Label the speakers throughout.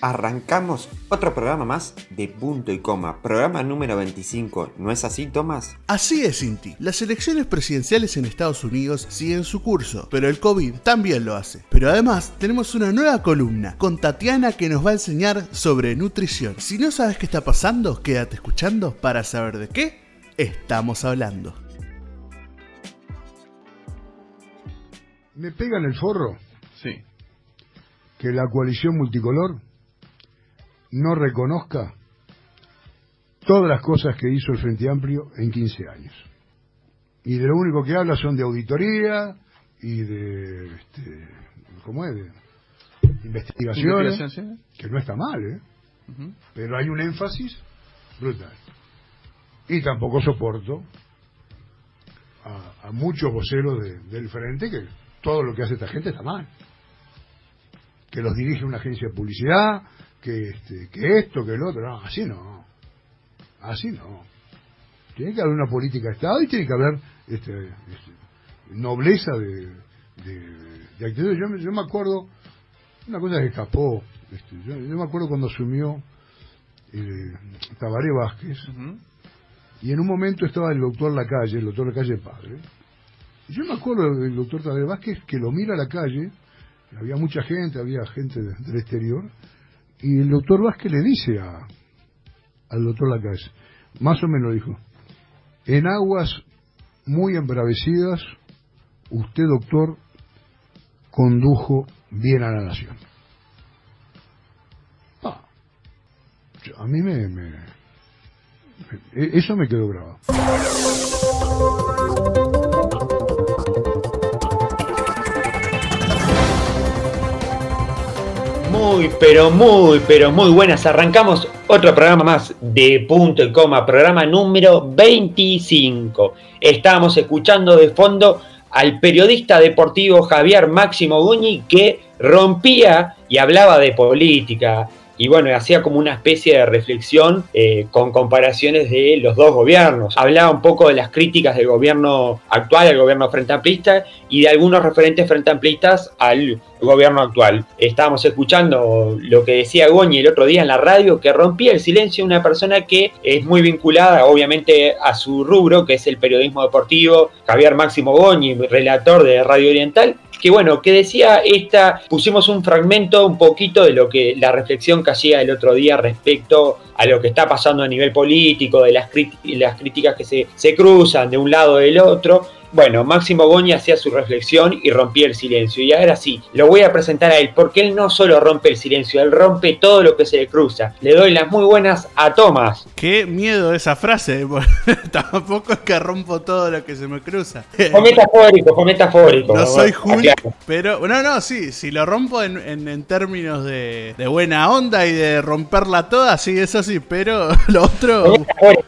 Speaker 1: Arrancamos otro programa más de punto y coma, programa número 25. ¿No es así, Tomás?
Speaker 2: Así es, Inti. Las elecciones presidenciales en Estados Unidos siguen su curso, pero el COVID también lo hace. Pero además tenemos una nueva columna con Tatiana que nos va a enseñar sobre nutrición. Si no sabes qué está pasando, quédate escuchando para saber de qué estamos hablando.
Speaker 3: ¿Me pegan el forro?
Speaker 4: Sí.
Speaker 3: Que la coalición multicolor no reconozca todas las cosas que hizo el Frente Amplio en 15 años. Y de lo único que habla son de auditoría y de, este, ¿cómo es? De investigaciones,
Speaker 4: Investigación, sí.
Speaker 3: que no está mal, ¿eh? Pero hay un énfasis brutal. Y tampoco soporto a, a muchos voceros de- del Frente que todo lo que hace esta gente está mal. Que los dirige una agencia de publicidad, que, este, que esto, que el otro. No, así no. Así no. Tiene que haber una política de Estado y tiene que haber este, este, nobleza de, de, de actitud. Yo, me- yo me acuerdo, una cosa que escapó, este, yo, yo me acuerdo cuando asumió eh, Tabaré Vázquez, y en un momento estaba el doctor Lacalle, el doctor Lacalle padre. Y yo me acuerdo del doctor Tabaré Vázquez que lo mira a la calle, había mucha gente, había gente de- del exterior, y el doctor Vázquez le dice a, al doctor Lacalle, más o menos dijo, en aguas muy embravecidas, usted doctor condujo bien a la nación. Ah, a mí me, me- e- eso me quedó grabado.
Speaker 1: Muy, pero muy, pero muy buenas. Arrancamos otro programa más de punto y coma, programa número 25. Estábamos escuchando de fondo al periodista deportivo Javier Máximo Guñi que rompía y hablaba de política. Y bueno, hacía como una especie de reflexión eh, con comparaciones de los dos gobiernos. Hablaba un poco de las críticas del gobierno actual, al gobierno frente amplista, y de algunos referentes frente amplistas al gobierno actual. Estábamos escuchando lo que decía Goñi el otro día en la radio, que rompía el silencio una persona que es muy vinculada, obviamente, a su rubro, que es el periodismo deportivo, Javier Máximo Goñi, relator de Radio Oriental, que bueno, que decía esta, pusimos un fragmento un poquito de lo que la reflexión que hacía el otro día respecto a lo que está pasando a nivel político, de las, las críticas que se, se cruzan de un lado del otro. Bueno, Máximo Goñi hacía su reflexión y rompía el silencio. Y ahora sí, lo voy a presentar a él, porque él no solo rompe el silencio, él rompe todo lo que se le cruza. Le doy las muy buenas a Tomás.
Speaker 2: Qué miedo esa frase. Tampoco es que rompo todo lo que se me cruza.
Speaker 1: Fue metafórico, fue metafórico.
Speaker 2: No soy
Speaker 1: Hulk,
Speaker 2: pero no, no, sí, si lo rompo en, en- en términos de, de buena onda y de romperla toda, sí, eso sí, pero lo otro...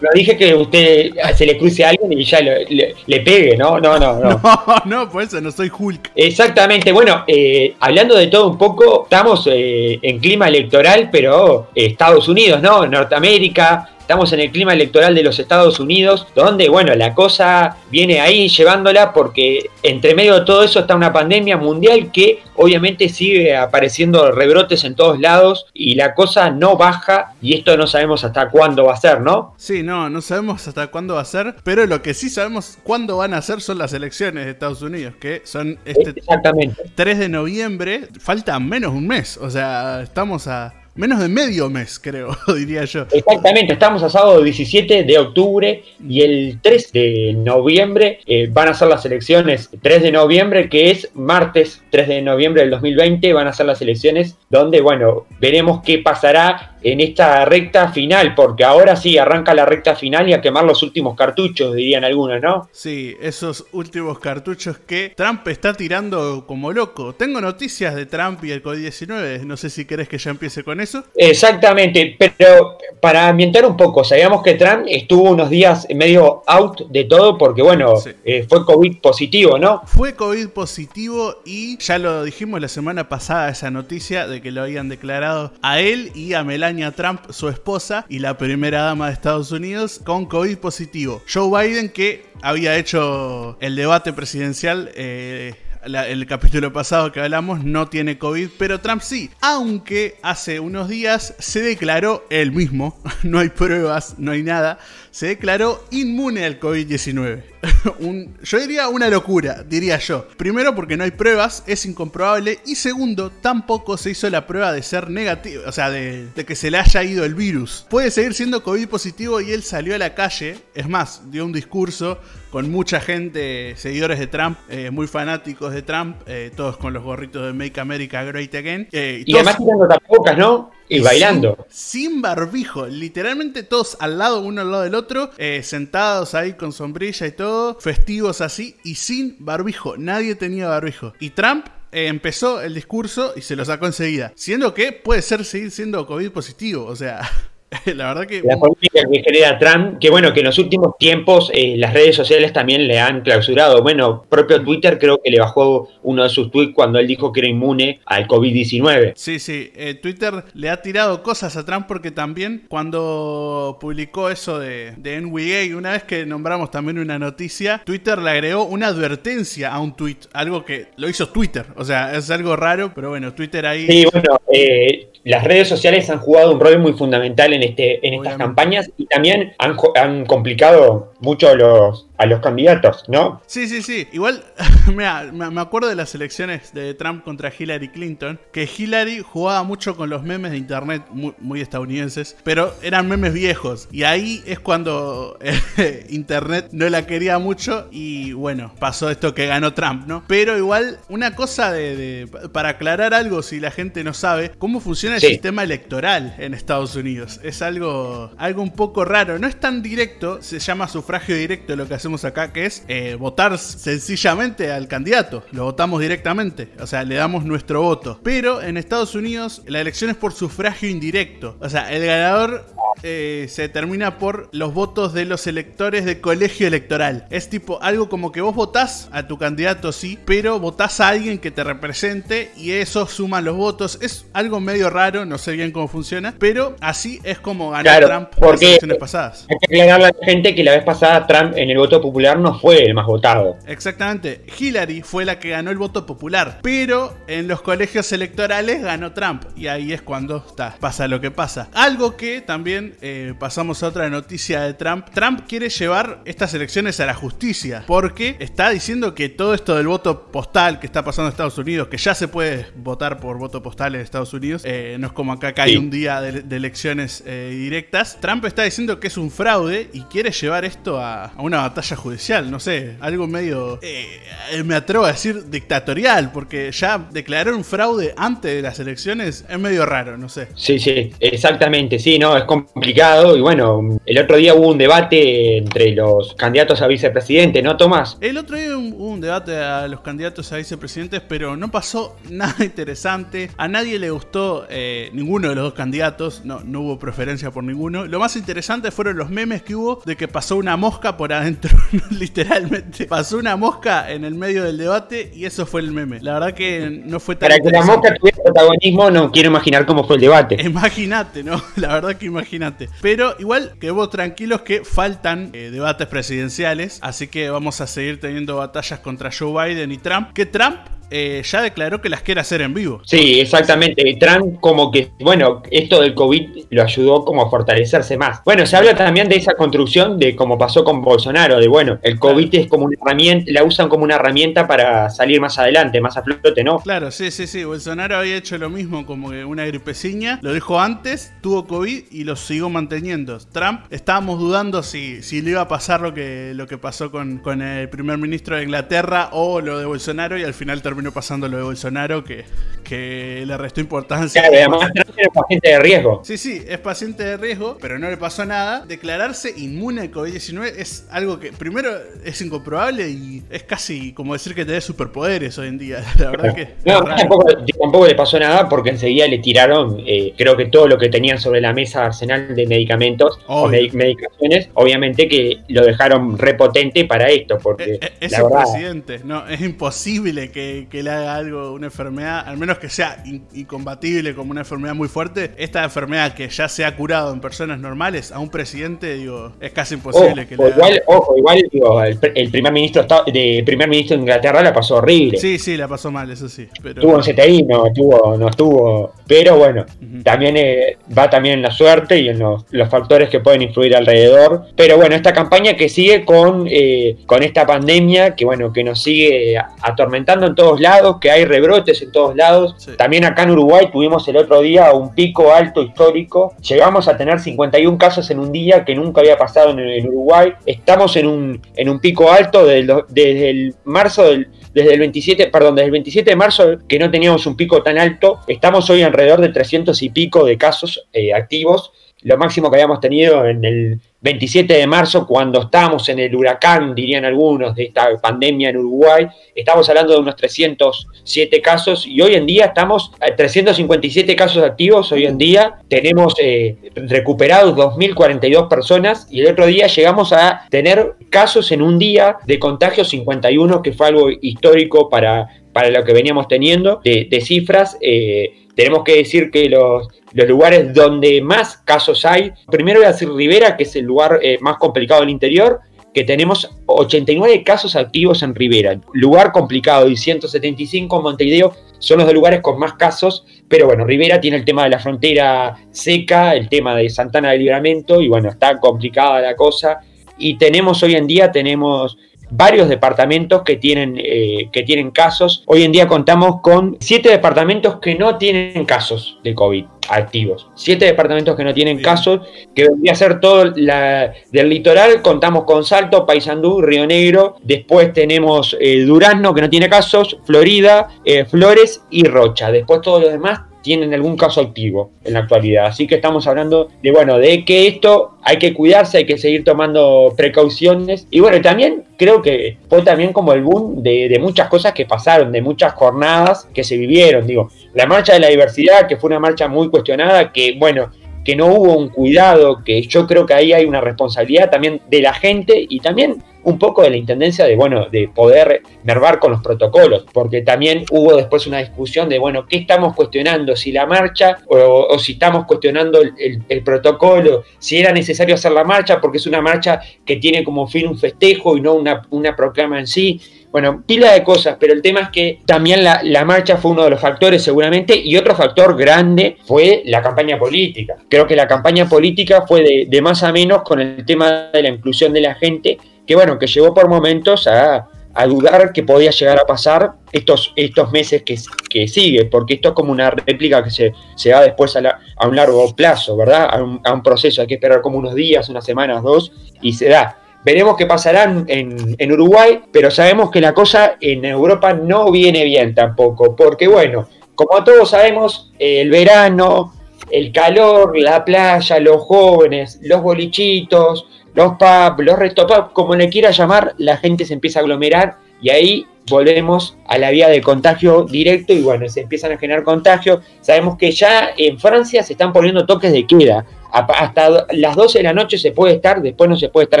Speaker 1: Lo dije que usted se le cruce a alguien y ya le, le- le pegue, ¿no? No, no, no.
Speaker 2: No, no, por eso no soy Hulk.
Speaker 1: Exactamente, bueno, eh, hablando de todo un poco, estamos eh, en clima electoral, pero eh, Estados Unidos, ¿no? Norteamérica, estamos en el clima electoral de los Estados Unidos, donde, bueno, la cosa viene ahí llevándola porque entre medio de todo eso está una pandemia mundial que obviamente sigue apareciendo rebrotes en todos lados y la cosa no baja y esto no sabemos hasta cuándo va a ser, ¿no?
Speaker 2: Sí, no, no sabemos hasta cuándo va a ser, pero lo que sí sabemos cuándo van a ser son las elecciones de Estados Unidos, que son este
Speaker 1: Exactamente.
Speaker 2: 3 de noviembre, falta menos un mes, o sea, estamos a menos de medio mes, creo, diría yo.
Speaker 1: Exactamente, estamos a sábado 17 de octubre y el 3 de noviembre eh, van a ser las elecciones. 3 de noviembre, que es martes 3 de noviembre del 2020, van a ser las elecciones donde, bueno, veremos qué pasará en esta recta final, porque ahora sí arranca la recta final y a quemar los últimos cartuchos, dirían algunos, ¿no?
Speaker 2: Sí, esos últimos cartuchos que Trump está tirando como loco. Tengo noticias de Trump y el COVID-19, no sé si querés que ya empiece con eso.
Speaker 1: Exactamente, pero para ambientar un poco, sabíamos que Trump estuvo unos días medio out de todo porque, bueno,
Speaker 2: Sí.
Speaker 1: eh, fue COVID positivo, ¿no?
Speaker 2: Fue COVID positivo y ya lo dijimos la semana pasada esa noticia de que lo habían declarado a él y a Melania Trump, su esposa y la primera dama de Estados Unidos, con COVID positivo. Joe Biden que había hecho el debate presidencial eh, el capítulo pasado que hablamos, no tiene COVID, pero Trump sí. Aunque hace unos días se declaró él mismo, no hay pruebas, no hay nada, se declaró inmune al COVID-19. yo diría una locura, diría yo. Primero porque no hay pruebas, es incomprobable. Y segundo, tampoco se hizo la prueba de ser negativo, o sea, de, que se le haya ido el virus. Puede seguir siendo COVID positivo y él salió a la calle. Es más, dio un discurso con mucha gente, seguidores de Trump, eh, muy fanáticos de Trump, eh, todos con los gorritos de Make America Great Again.
Speaker 1: Eh, y, además tirando tapabocas, ¿no? Y, bailando.
Speaker 2: Sin, barbijo, literalmente todos al lado, uno al lado del otro, sentados ahí con sombrilla y todo, festivos así, y sin barbijo. Nadie tenía barbijo. Y Trump empezó el discurso y se lo sacó enseguida. Siendo que puede ser seguir siendo COVID positivo, o sea. la verdad que.
Speaker 1: La política que genera Trump, que bueno, que en los últimos tiempos eh, las redes sociales también le han clausurado. Bueno, propio Twitter creo que le bajó uno de sus tweets cuando él dijo que era inmune al COVID-19.
Speaker 2: Sí, sí. Eh, Twitter le ha tirado cosas a Trump porque también cuando publicó eso de, de NWA, una vez que nombramos también una noticia, Twitter le agregó una advertencia a un tweet, algo que lo hizo Twitter. O sea, es algo raro, pero bueno, Twitter ahí.
Speaker 1: Sí, bueno, eh, las redes sociales han jugado un rol muy fundamental en, este, en estas campañas y también han, han complicado mucho los, a los candidatos, ¿no?
Speaker 2: Sí, sí, sí. Igual, mira, me acuerdo de las elecciones de Trump contra Hillary Clinton, que Hillary jugaba mucho con los memes de internet muy, estadounidenses, pero eran memes viejos. Y ahí es cuando eh, internet no la quería mucho y bueno, pasó esto que ganó Trump, ¿no? Pero igual, una cosa de, para aclarar algo, si la gente no sabe, cómo funciona el sistema electoral en Estados Unidos. Es algo, algo un poco raro. No es tan directo, se llama sufragio directo lo que hacemos acá, que es eh, votar sencillamente al candidato. Lo votamos directamente, o sea, le damos nuestro voto. Pero en Estados Unidos la elección es por sufragio indirecto. O sea, el ganador eh, se determina por los votos de los electores de colegio electoral. Es tipo algo como que vos votás a tu candidato, sí, pero votás a alguien que te represente y eso suma los votos. Es algo medio raro, no sé bien cómo funciona, pero así es como ganó Trump
Speaker 1: en las elecciones pasadas. Hay que aclarar a la gente que la vez pasada Trump en el voto popular no fue el más votado.
Speaker 2: Exactamente. Hillary fue la que ganó el voto popular, pero en los colegios electorales ganó Trump. Y ahí es cuando está, pasa lo que pasa. Algo que también eh, pasamos a otra noticia de Trump. Trump quiere llevar estas elecciones a la justicia porque está diciendo que todo esto del voto postal que está pasando en Estados Unidos, que ya se puede votar por voto postal en Estados Unidos, eh, no es como acá que hay un día de, elecciones eh, directas. Trump está diciendo que es un fraude y quiere llevar esto a, a una batalla judicial, no sé, algo medio, eh, me atrevo a decir dictatorial, porque ya declarar un fraude antes de las elecciones es medio raro, no sé.
Speaker 1: Sí, sí, exactamente, sí, no, es complicado y bueno, el otro día hubo un debate entre los candidatos a vicepresidente, ¿no, Tomás?
Speaker 2: El otro día hubo un debate a los candidatos a vicepresidentes, pero no pasó nada interesante, a nadie le gustó eh, ninguno de los dos candidatos, no, no hubo preferencia por ninguno. Lo más interesante fueron los memes que hubo de que pasó una mosca por adentro literalmente pasó una mosca en el medio del debate y eso fue el meme. La verdad que no fue
Speaker 1: tan. Para que la mosca tuviera protagonismo, no quiero imaginar cómo fue el debate.
Speaker 2: Imagínate, ¿no? La verdad que imagínate. Pero igual quedemos tranquilos que faltan eh, debates presidenciales, así que vamos a seguir teniendo batallas contra Joe Biden y Trump. Que Trump eh, ya declaró que las quiere hacer en vivo.
Speaker 1: Sí, exactamente. Trump como que, bueno, esto del COVID lo ayudó como a fortalecerse más. Bueno, se habla también de esa construcción de como pasó con Bolsonaro, de bueno, el COVID es como una herramienta, la usan como una herramienta para salir más adelante, más a flote, ¿no?
Speaker 2: Claro, sí, sí, sí. Bolsonaro había hecho lo mismo, como que una gripeciña, lo dijo antes, tuvo COVID y lo siguió manteniendo. Trump, estábamos dudando si, si le iba a pasar lo que, lo que pasó con, con el primer ministro de Inglaterra o lo de Bolsonaro y al final terminó pasando lo de Bolsonaro, que, que le restó importancia.
Speaker 1: además es paciente de riesgo.
Speaker 2: Sí, sí, es paciente de riesgo, pero no le pasó nada. Declararse inmune al COVID-19 es algo que primero es incomprobable y es casi como decir que tenés superpoderes hoy en día. La verdad que.
Speaker 1: No, tampoco, le pasó nada porque enseguida le tiraron, eh, creo que todo lo que tenían sobre la mesa arsenal de medicamentos o medicaciones, obviamente que lo dejaron repotente para esto. Porque
Speaker 2: es, presidente, no, es imposible que que, le haga algo, una enfermedad, al menos que sea incompatible como una enfermedad muy fuerte, esta enfermedad que ya se ha curado en personas normales, a un presidente, digo, es casi imposible que le
Speaker 1: haga. Igual, ojo, igual digo, el, primer ministro de primer ministro de Inglaterra la pasó horrible.
Speaker 2: Sí, sí, la pasó mal, eso sí.
Speaker 1: Pero... Tuvo un CTI, no estuvo, no estuvo. Pero bueno, también eh, va también en la suerte y en los, factores que pueden influir alrededor. Pero bueno, esta campaña que sigue con, eh, con esta pandemia que bueno, que nos sigue atormentando en todos lados, que hay rebrotes en todos lados. También acá en Uruguay tuvimos el otro día un pico alto histórico. Llegamos a tener 51 casos en un día que nunca había pasado en, Uruguay. Estamos en un, en un pico alto desde el marzo del desde el 27, perdón, desde el 27 de marzo que no teníamos un pico tan alto, estamos hoy alrededor de 300 y pico de casos eh, activos, lo máximo que habíamos tenido en el 27 de marzo, cuando estábamos en el huracán, dirían algunos, de esta pandemia en Uruguay, estamos hablando de unos 307 casos y hoy en día estamos a 357 casos activos, hoy en día. Tenemos eh, recuperados 2.042 personas y el otro día llegamos a tener casos en un día de contagio 51, que fue algo histórico para, para lo que veníamos teniendo de, cifras. Eh, tenemos que decir que los, lugares donde más casos hay, primero voy a decir Rivera, que es el lugar eh, más complicado del interior, que tenemos 89 casos activos en Rivera, lugar complicado, y 175 en Montevideo son los de lugares con más casos, pero bueno, Rivera tiene el tema de la frontera seca, el tema de Santana del Libramento, y bueno, está complicada la cosa, y tenemos hoy en día, tenemos varios departamentos que tienen, eh, que tienen casos. Hoy en día contamos con siete departamentos que no tienen casos de COVID activos. Siete departamentos que no tienen casos, que vendría a ser todo la, del litoral. Contamos con Salto, Paysandú, Río Negro. Después tenemos eh, Durazno, que no tiene casos, Florida, eh, Flores y Rocha. Después todos los demás tienen algún caso activo en la actualidad. Así que estamos hablando de, bueno, de que esto hay que cuidarse, hay que seguir tomando precauciones. Y bueno, también creo que fue también como el boom de, de, muchas cosas que pasaron, de muchas jornadas que se vivieron. Digo, la marcha de la diversidad, que fue una marcha muy cuestionada, que bueno, que no hubo un cuidado, que yo creo que ahí hay una responsabilidad también de la gente y también un poco de la intendencia de, bueno, de poder nervar con los protocolos, porque también hubo después una discusión de, bueno, ¿qué estamos cuestionando? Si la marcha o, si estamos cuestionando el, protocolo, si era necesario hacer la marcha, porque es una marcha que tiene como fin un festejo y no una, una proclama en sí. Bueno, pila de cosas, pero el tema es que también la, marcha fue uno de los factores seguramente y otro factor grande fue la campaña política. Creo que la campaña política fue de, más a menos con el tema de la inclusión de la gente que bueno, que llegó por momentos a, dudar que podía llegar a pasar estos, estos meses que, que sigue, porque esto es como una réplica que se, se da después a, a un largo plazo, ¿verdad? A un, a un, proceso, hay que esperar como unos días, unas semanas, dos, y se da. Veremos qué pasará en, Uruguay, pero sabemos que la cosa en Europa no viene bien tampoco, porque bueno, como todos sabemos, el verano, el calor, la playa, los jóvenes, los bolichitos, los pubs, los restopubs, como le quiera llamar, la gente se empieza a aglomerar y ahí volvemos a la vía de contagio directo y bueno, se empiezan a generar contagios. Sabemos que ya en Francia se están poniendo toques de queda. Hasta las 12 de la noche se puede estar, después no se puede estar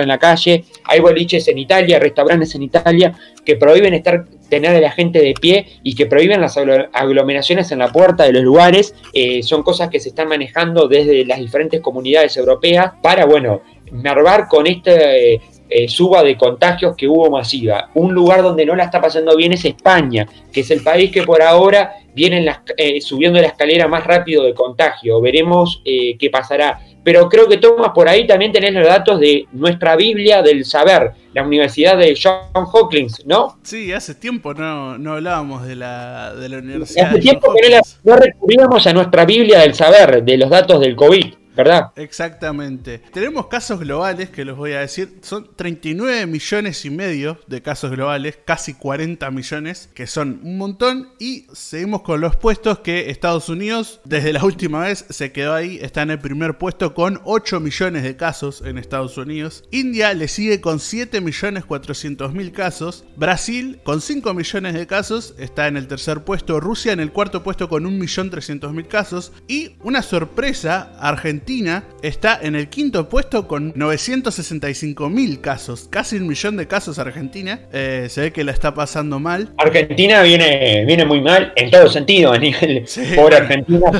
Speaker 1: en la calle. Hay boliches en Italia, restaurantes en Italia que prohíben estar tener a la gente de pie y que prohíben las aglomeraciones en la puerta de los lugares. Eh, son cosas que se están manejando desde las diferentes comunidades europeas para, bueno, mervar con este suba de contagios que hubo masiva. Un lugar donde no la está pasando bien es España, que es el país que por ahora viene eh, subiendo la escalera más rápido de contagio. Veremos eh, qué pasará. Pero creo que Tomás, por ahí también tenés los datos de nuestra Biblia del saber, la Universidad de John Hopkins, ¿no?
Speaker 2: Sí, hace tiempo no, no hablábamos de la, de la Universidad.
Speaker 1: Hace tiempo que no, no recurríamos a nuestra Biblia del saber, de los datos del COVID. ¿Verdad?
Speaker 2: Exactamente. Tenemos casos globales que los voy a decir. Son 39 millones y medio de casos globales, casi 40 millones, que son un montón. Y seguimos con los puestos que Estados Unidos, desde la última vez, se quedó ahí. Está en el primer puesto con 8 millones de casos en Estados Unidos. India le sigue con 7 millones 400 mil casos. Brasil con 5 millones de casos está en el tercer puesto. Rusia en el cuarto puesto con 1 millón 300 mil casos. Y una sorpresa, Argentina Argentina está en el quinto puesto con 965 mil casos, casi un millón de casos Argentina. Eh, se ve que la está pasando mal.
Speaker 1: Argentina viene, viene muy mal en todo sentido, a nivel por Argentina,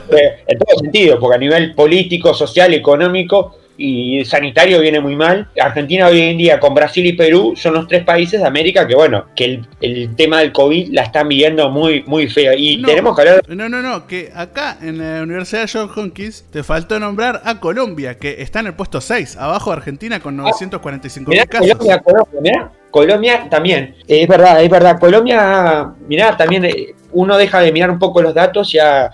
Speaker 1: en todo sentido, porque a nivel político, social, económico y sanitario viene muy mal. Argentina hoy en día con Brasil y Perú son los tres países de América que, bueno, que el, tema del COVID la están viviendo muy, muy feo. Y tenemos que hablar...
Speaker 2: No, no, no, que acá en la Universidad de Johns Hopkins te faltó nombrar a Colombia, que está en el puesto 6, abajo de Argentina con 945 ah, mil casos.
Speaker 1: Colombia, Colombia, Colombia también, es verdad, es verdad. Colombia, mirá, también eh, uno deja de mirar un poco los datos y ha,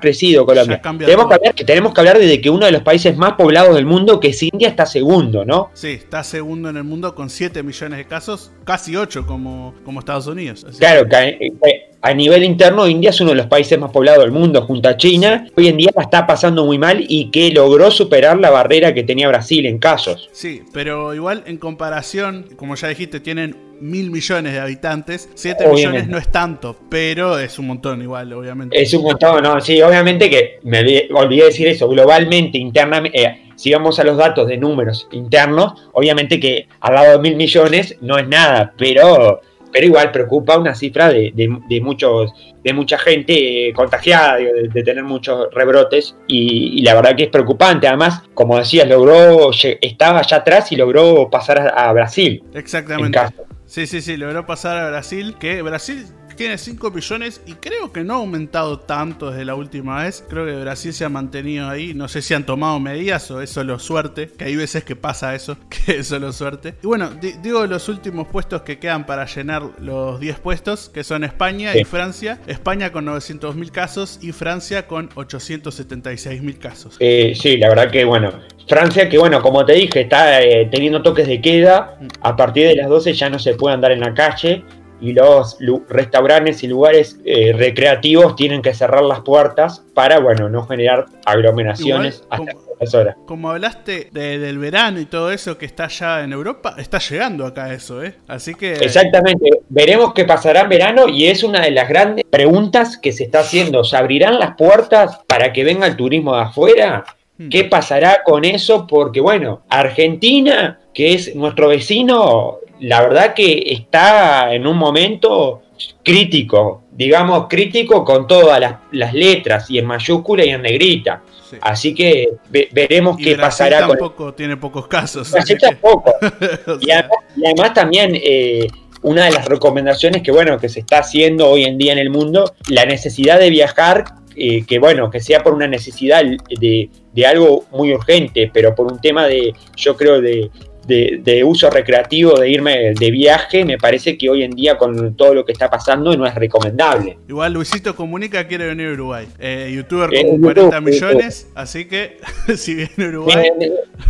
Speaker 1: crecido Colombia. Tenemos que, hablar, que tenemos que hablar de que uno de los países más poblados del mundo, que es India, está segundo, ¿no?
Speaker 2: Sí, está segundo en el mundo con 7 millones de casos, casi 8 como, como Estados Unidos.
Speaker 1: claro, que, eh, a nivel interno, India es uno de los países más poblados del mundo junto a China. Hoy en día la está pasando muy mal y que logró superar la barrera que tenía Brasil en casos.
Speaker 2: Sí, pero igual en comparación, como ya dijiste, tienen mil millones de habitantes. Siete millones no es tanto, pero es un montón igual, obviamente.
Speaker 1: Es un montón, no, sí, obviamente que me olvidé decir eso, globalmente, internamente, eh, si vamos a los datos de números internos, obviamente que al lado de mil millones no es nada, pero pero igual preocupa una cifra de, muchos de mucha gente contagiada, de, tener muchos rebrotes y, la verdad que es preocupante. Además, como decías, logró estaba allá atrás y logró pasar a, a Brasil.
Speaker 2: Exactamente. Sí, sí, sí, logró pasar a Brasil, que Brasil tiene 5 millones y creo que no ha aumentado tanto desde la última vez. Creo que Brasil se ha mantenido ahí. No sé si han tomado medidas o es solo suerte, que hay veces que pasa eso, que es solo suerte. Y bueno, digo los últimos puestos que quedan para llenar los 10 puestos, que son España y Francia. España con 900 mil casos y Francia con 876 mil casos.
Speaker 1: Eh, sí, la verdad que bueno, Francia, que bueno, como te dije, está eh, teniendo toques de queda. Mm. A partir de las 12 ya no se puede andar en la calle y los restaurantes y lugares eh, recreativos tienen que cerrar las puertas para, bueno, no generar aglomeraciones hasta como, horas.
Speaker 2: Como hablaste del verano y todo eso que está ya en Europa, está llegando acá eso, ¿eh? Así que...
Speaker 1: Exactamente, veremos qué pasará en verano y es una de las grandes preguntas que se está haciendo. ¿Se abrirán las puertas para que venga el turismo de afuera? Hmm. ¿Qué pasará con eso? Porque bueno, Argentina, que es nuestro vecino, la verdad que está en un momento crítico, digamos crítico con todas las, letras y en mayúscula y en negrita. Así que veremos qué pasará
Speaker 2: tampoco tiene pocos casos.
Speaker 1: y, además, también eh, una de las recomendaciones que bueno que se está haciendo hoy en día en el mundo, la necesidad de viajar eh, que bueno, que sea por una necesidad de, de, algo muy urgente, pero por un tema de, yo creo, de, de, uso recreativo, de irme de viaje, me parece que hoy en día con todo lo que está pasando no es recomendable.
Speaker 2: Igual Luisito Comunica quiere venir a Uruguay. Eh, youtuber eh, con 40 millones, así que si viene a Uruguay...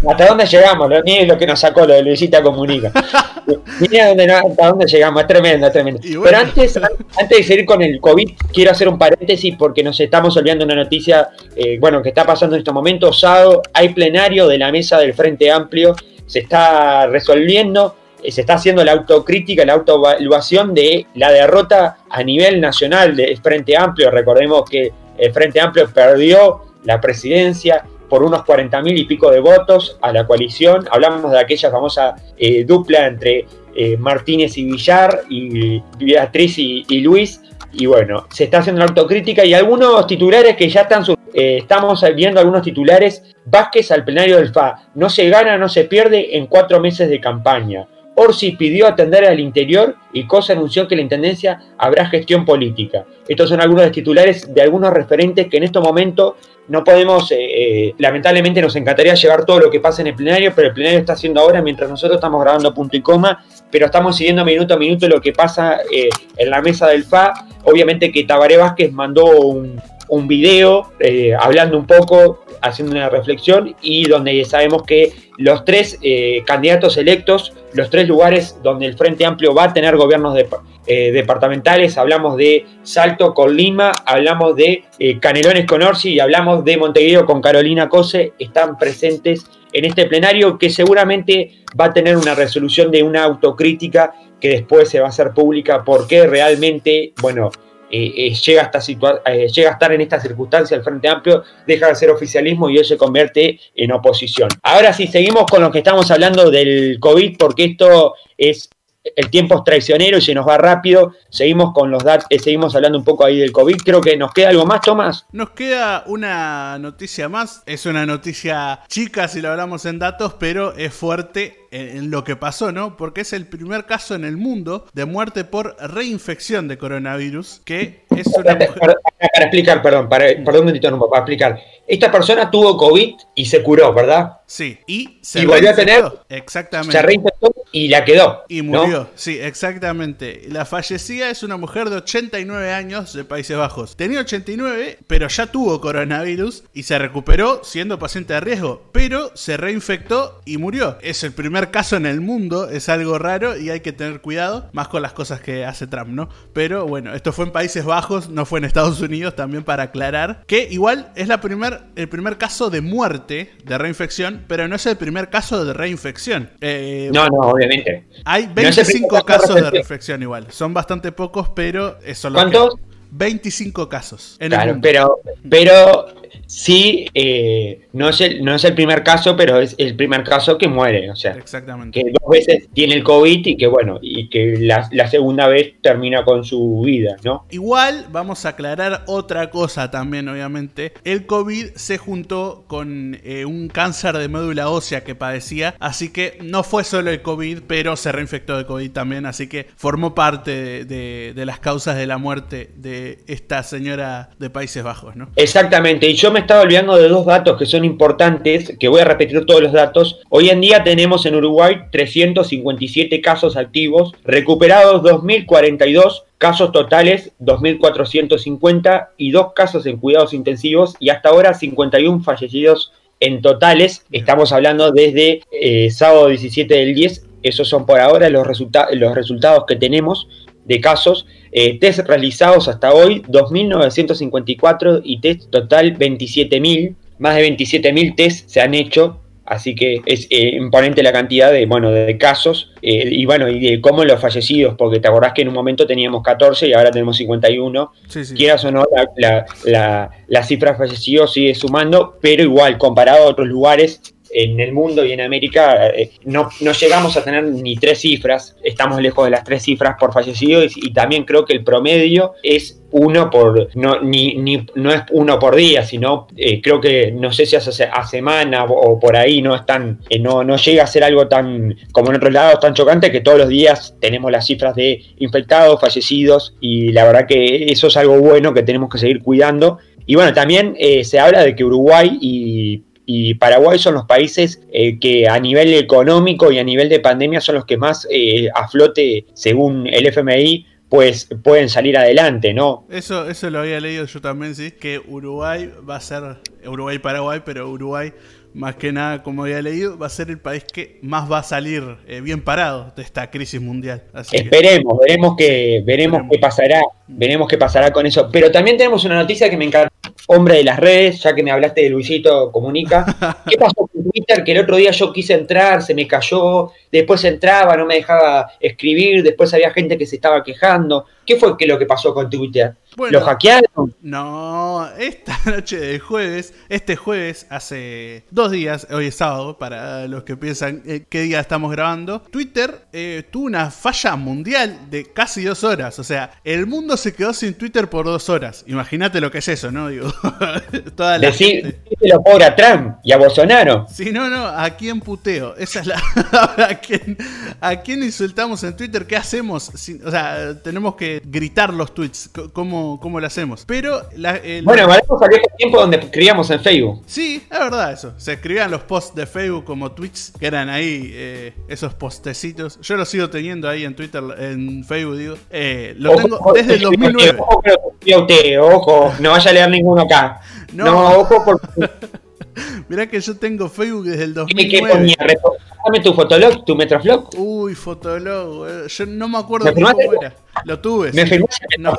Speaker 1: ¿Hasta dónde llegamos? Ni es lo que nos sacó lo de Luisito Comunica. Mira hasta dónde llegamos, es tremendo, tremendo. Pero antes, antes de seguir con el COVID, quiero hacer un paréntesis porque nos estamos olvidando una noticia, eh, bueno, que está pasando en estos momentos. Sábado hay plenario de la mesa del Frente Amplio se está resolviendo, eh, se está haciendo la autocrítica, la autoevaluación de la derrota a nivel nacional del Frente Amplio. Recordemos que el Frente Amplio perdió la presidencia por unos 40 mil y pico de votos a la coalición. Hablamos de aquella famosa eh, dupla entre eh, Martínez y Villar y Beatriz y Luis, y bueno, se está haciendo la autocrítica y algunos titulares que ya están, eh, estamos viendo algunos titulares, Vázquez al plenario del FA, no se gana, no se pierde en cuatro meses de campaña. Orsi pidió atender al interior y Cosa anunció que la Intendencia habrá gestión política. Estos son algunos de los titulares de algunos referentes que en este momento no podemos, eh, eh, lamentablemente nos encantaría llevar todo lo que pasa en el plenario, pero el plenario está haciendo ahora mientras nosotros estamos grabando punto y coma, pero estamos siguiendo minuto a minuto lo que pasa en la mesa del FA. Obviamente que Tabaré Vázquez mandó un, un video eh, hablando un poco, haciendo una reflexión y donde sabemos que los tres eh, candidatos electos, los tres lugares donde el Frente Amplio va a tener gobiernos eh, departamentales, hablamos de Salto con Lima, hablamos de Canelones con Orsi y hablamos de Montevideo con Carolina Cose, están presentes en este plenario que seguramente va a tener una resolución de una autocrítica que después se va a hacer pública porque realmente, bueno, eh, eh, llega, a esta eh, llega a estar en esta circunstancia el Frente Amplio, deja de ser oficialismo y él se convierte en oposición. Ahora sí, seguimos con lo que estamos hablando del COVID, porque esto es el tiempo es traicionero y se nos va rápido. Seguimos con los datos, seguimos hablando un poco ahí del COVID. Creo que nos queda algo más, Tomás.
Speaker 2: Nos queda una noticia más. Es una noticia chica si lo hablamos en datos, pero es fuerte en, lo que pasó, ¿no? Porque es el primer caso en el mundo de muerte por reinfección de coronavirus, que es una
Speaker 1: Para, explicar, perdón, para, perdón un momentito, no, para explicar. Esta persona tuvo COVID y se curó, ¿verdad?
Speaker 2: Sí, y se
Speaker 1: y volvió a tener.
Speaker 2: Exactamente.
Speaker 1: Se reinfectó y la quedó.
Speaker 2: Y murió, sí, exactamente. La fallecida es una mujer de 89 años de Países Bajos. Tenía 89, pero ya tuvo coronavirus y se recuperó siendo paciente de riesgo, pero se reinfectó y murió. Es el primer caso en el mundo, es algo raro y hay que tener cuidado, más con las cosas que hace Trump, ¿no? Pero bueno, esto fue en Países Bajos, no fue en Estados Unidos, también para aclarar, que igual es la primer, el primer caso de muerte de reinfección, pero no es el primer caso de reinfección.
Speaker 1: Eh, no, no, obviamente.
Speaker 2: Hay 25 casos de reinfección igual, son bastante pocos, pero eso lo
Speaker 1: ¿Cuántos?
Speaker 2: 25 casos.
Speaker 1: En claro, pero, pero sí, eh, no, es el, no es el primer caso, pero es el primer caso que muere. O sea,
Speaker 2: Exactamente.
Speaker 1: que dos veces tiene el COVID y que, bueno, y que la, segunda vez termina con su vida, ¿no?
Speaker 2: Igual, vamos a aclarar otra cosa también, obviamente. El COVID se juntó con eh, un cáncer de médula ósea que padecía, así que no fue solo el COVID, pero se reinfectó de COVID también, así que formó parte de, de las causas de la muerte de esta señora de Países Bajos, ¿no?
Speaker 1: Exactamente, y yo me estaba olvidando de dos datos que son importantes, que voy a repetir todos los datos. Hoy en día tenemos en Uruguay 357 casos activos, recuperados 2042, casos totales 2450 y dos casos en cuidados intensivos y hasta ahora 51 fallecidos en totales. Estamos hablando desde eh, sábado 17 del 10. Esos son por ahora los, los resultados que tenemos de casos. Eh, test realizados hasta hoy, 2.954 y test total 27.000. Más de 27.000 test se han hecho, así que es eh, imponente la cantidad de, bueno, de casos eh, y bueno, y de cómo los fallecidos, porque te acordás que en un momento teníamos 14 y ahora tenemos 51. Quieras o no, la, la, la cifra de fallecidos sigue sumando, pero igual, comparado a otros lugares, en el mundo y en América eh, no, no, llegamos a tener ni tres cifras, estamos lejos de las tres cifras por fallecidos y, también creo que el promedio es uno por, no, ni, ni, no es uno por día, sino eh, creo que no sé si hace a semana o, por ahí no es tan, eh, no, no llega a ser algo tan, como en otros lados, tan chocante que todos los días tenemos las cifras de infectados, fallecidos y la verdad que eso es algo bueno que tenemos que seguir cuidando. Y bueno, también se habla de que Uruguay y y Paraguay son los países eh, que a nivel económico y a nivel de pandemia son los que más eh, a flote, según el FMI, pues pueden salir adelante, ¿no?
Speaker 2: Eso, eso lo había leído yo también, sí, que Uruguay va a ser, Uruguay-Paraguay, pero Uruguay más que nada, como había leído, va a ser el país que más va a salir eh, bien parado de esta crisis mundial.
Speaker 1: Esperemos, veremos que veremos qué pasará, veremos qué pasará con eso. Pero también tenemos una noticia que me encanta, hombre de las redes, ya que me hablaste de Luisito Comunica. ¿Qué pasó con Twitter? Que el otro día yo quise entrar, se me cayó, después entraba, no me dejaba escribir, después había gente que se estaba quejando. ¿Qué fue que lo que pasó con Twitter? ¿Lo hackearon?
Speaker 2: No, esta noche de jueves, este jueves, hace dos días, hoy es sábado, para los que piensan eh, qué día estamos grabando, Twitter eh, tuvo una falla mundial de casi dos horas. O sea, el mundo se quedó sin Twitter por dos horas. Imagínate lo que es eso, ¿no? Digo,
Speaker 1: toda la lo pobre a Trump y a Bolsonaro.
Speaker 2: Sí, no, no, ¿a quién puteo? Esa es la. ¿A quién, ¿A quién insultamos en Twitter? ¿Qué hacemos? O sea, tenemos que gritar los tweets. ¿Cómo? Cómo, lo hacemos. Pero. La,
Speaker 1: bueno, valemos aquel tiempo donde escribíamos en Facebook.
Speaker 2: Sí, es verdad eso. Se escribían los posts de Facebook como tweets, que eran ahí eh, esos postecitos. Yo los sigo teniendo ahí en Twitter, en Facebook, digo. Eh, lo tengo desde el 2009.
Speaker 1: Ojo, usted, ojo, no vaya a leer ninguno acá. No, ojo, porque.
Speaker 2: Mirá que yo tengo Facebook desde el 2009. ¿Qué, ponía?
Speaker 1: Dame tu Fotolog, tu Metroflog.
Speaker 2: Uy, Fotolog. Eh, yo no me acuerdo cómo era. Lo tuve.
Speaker 1: ¿Me sí.
Speaker 2: no.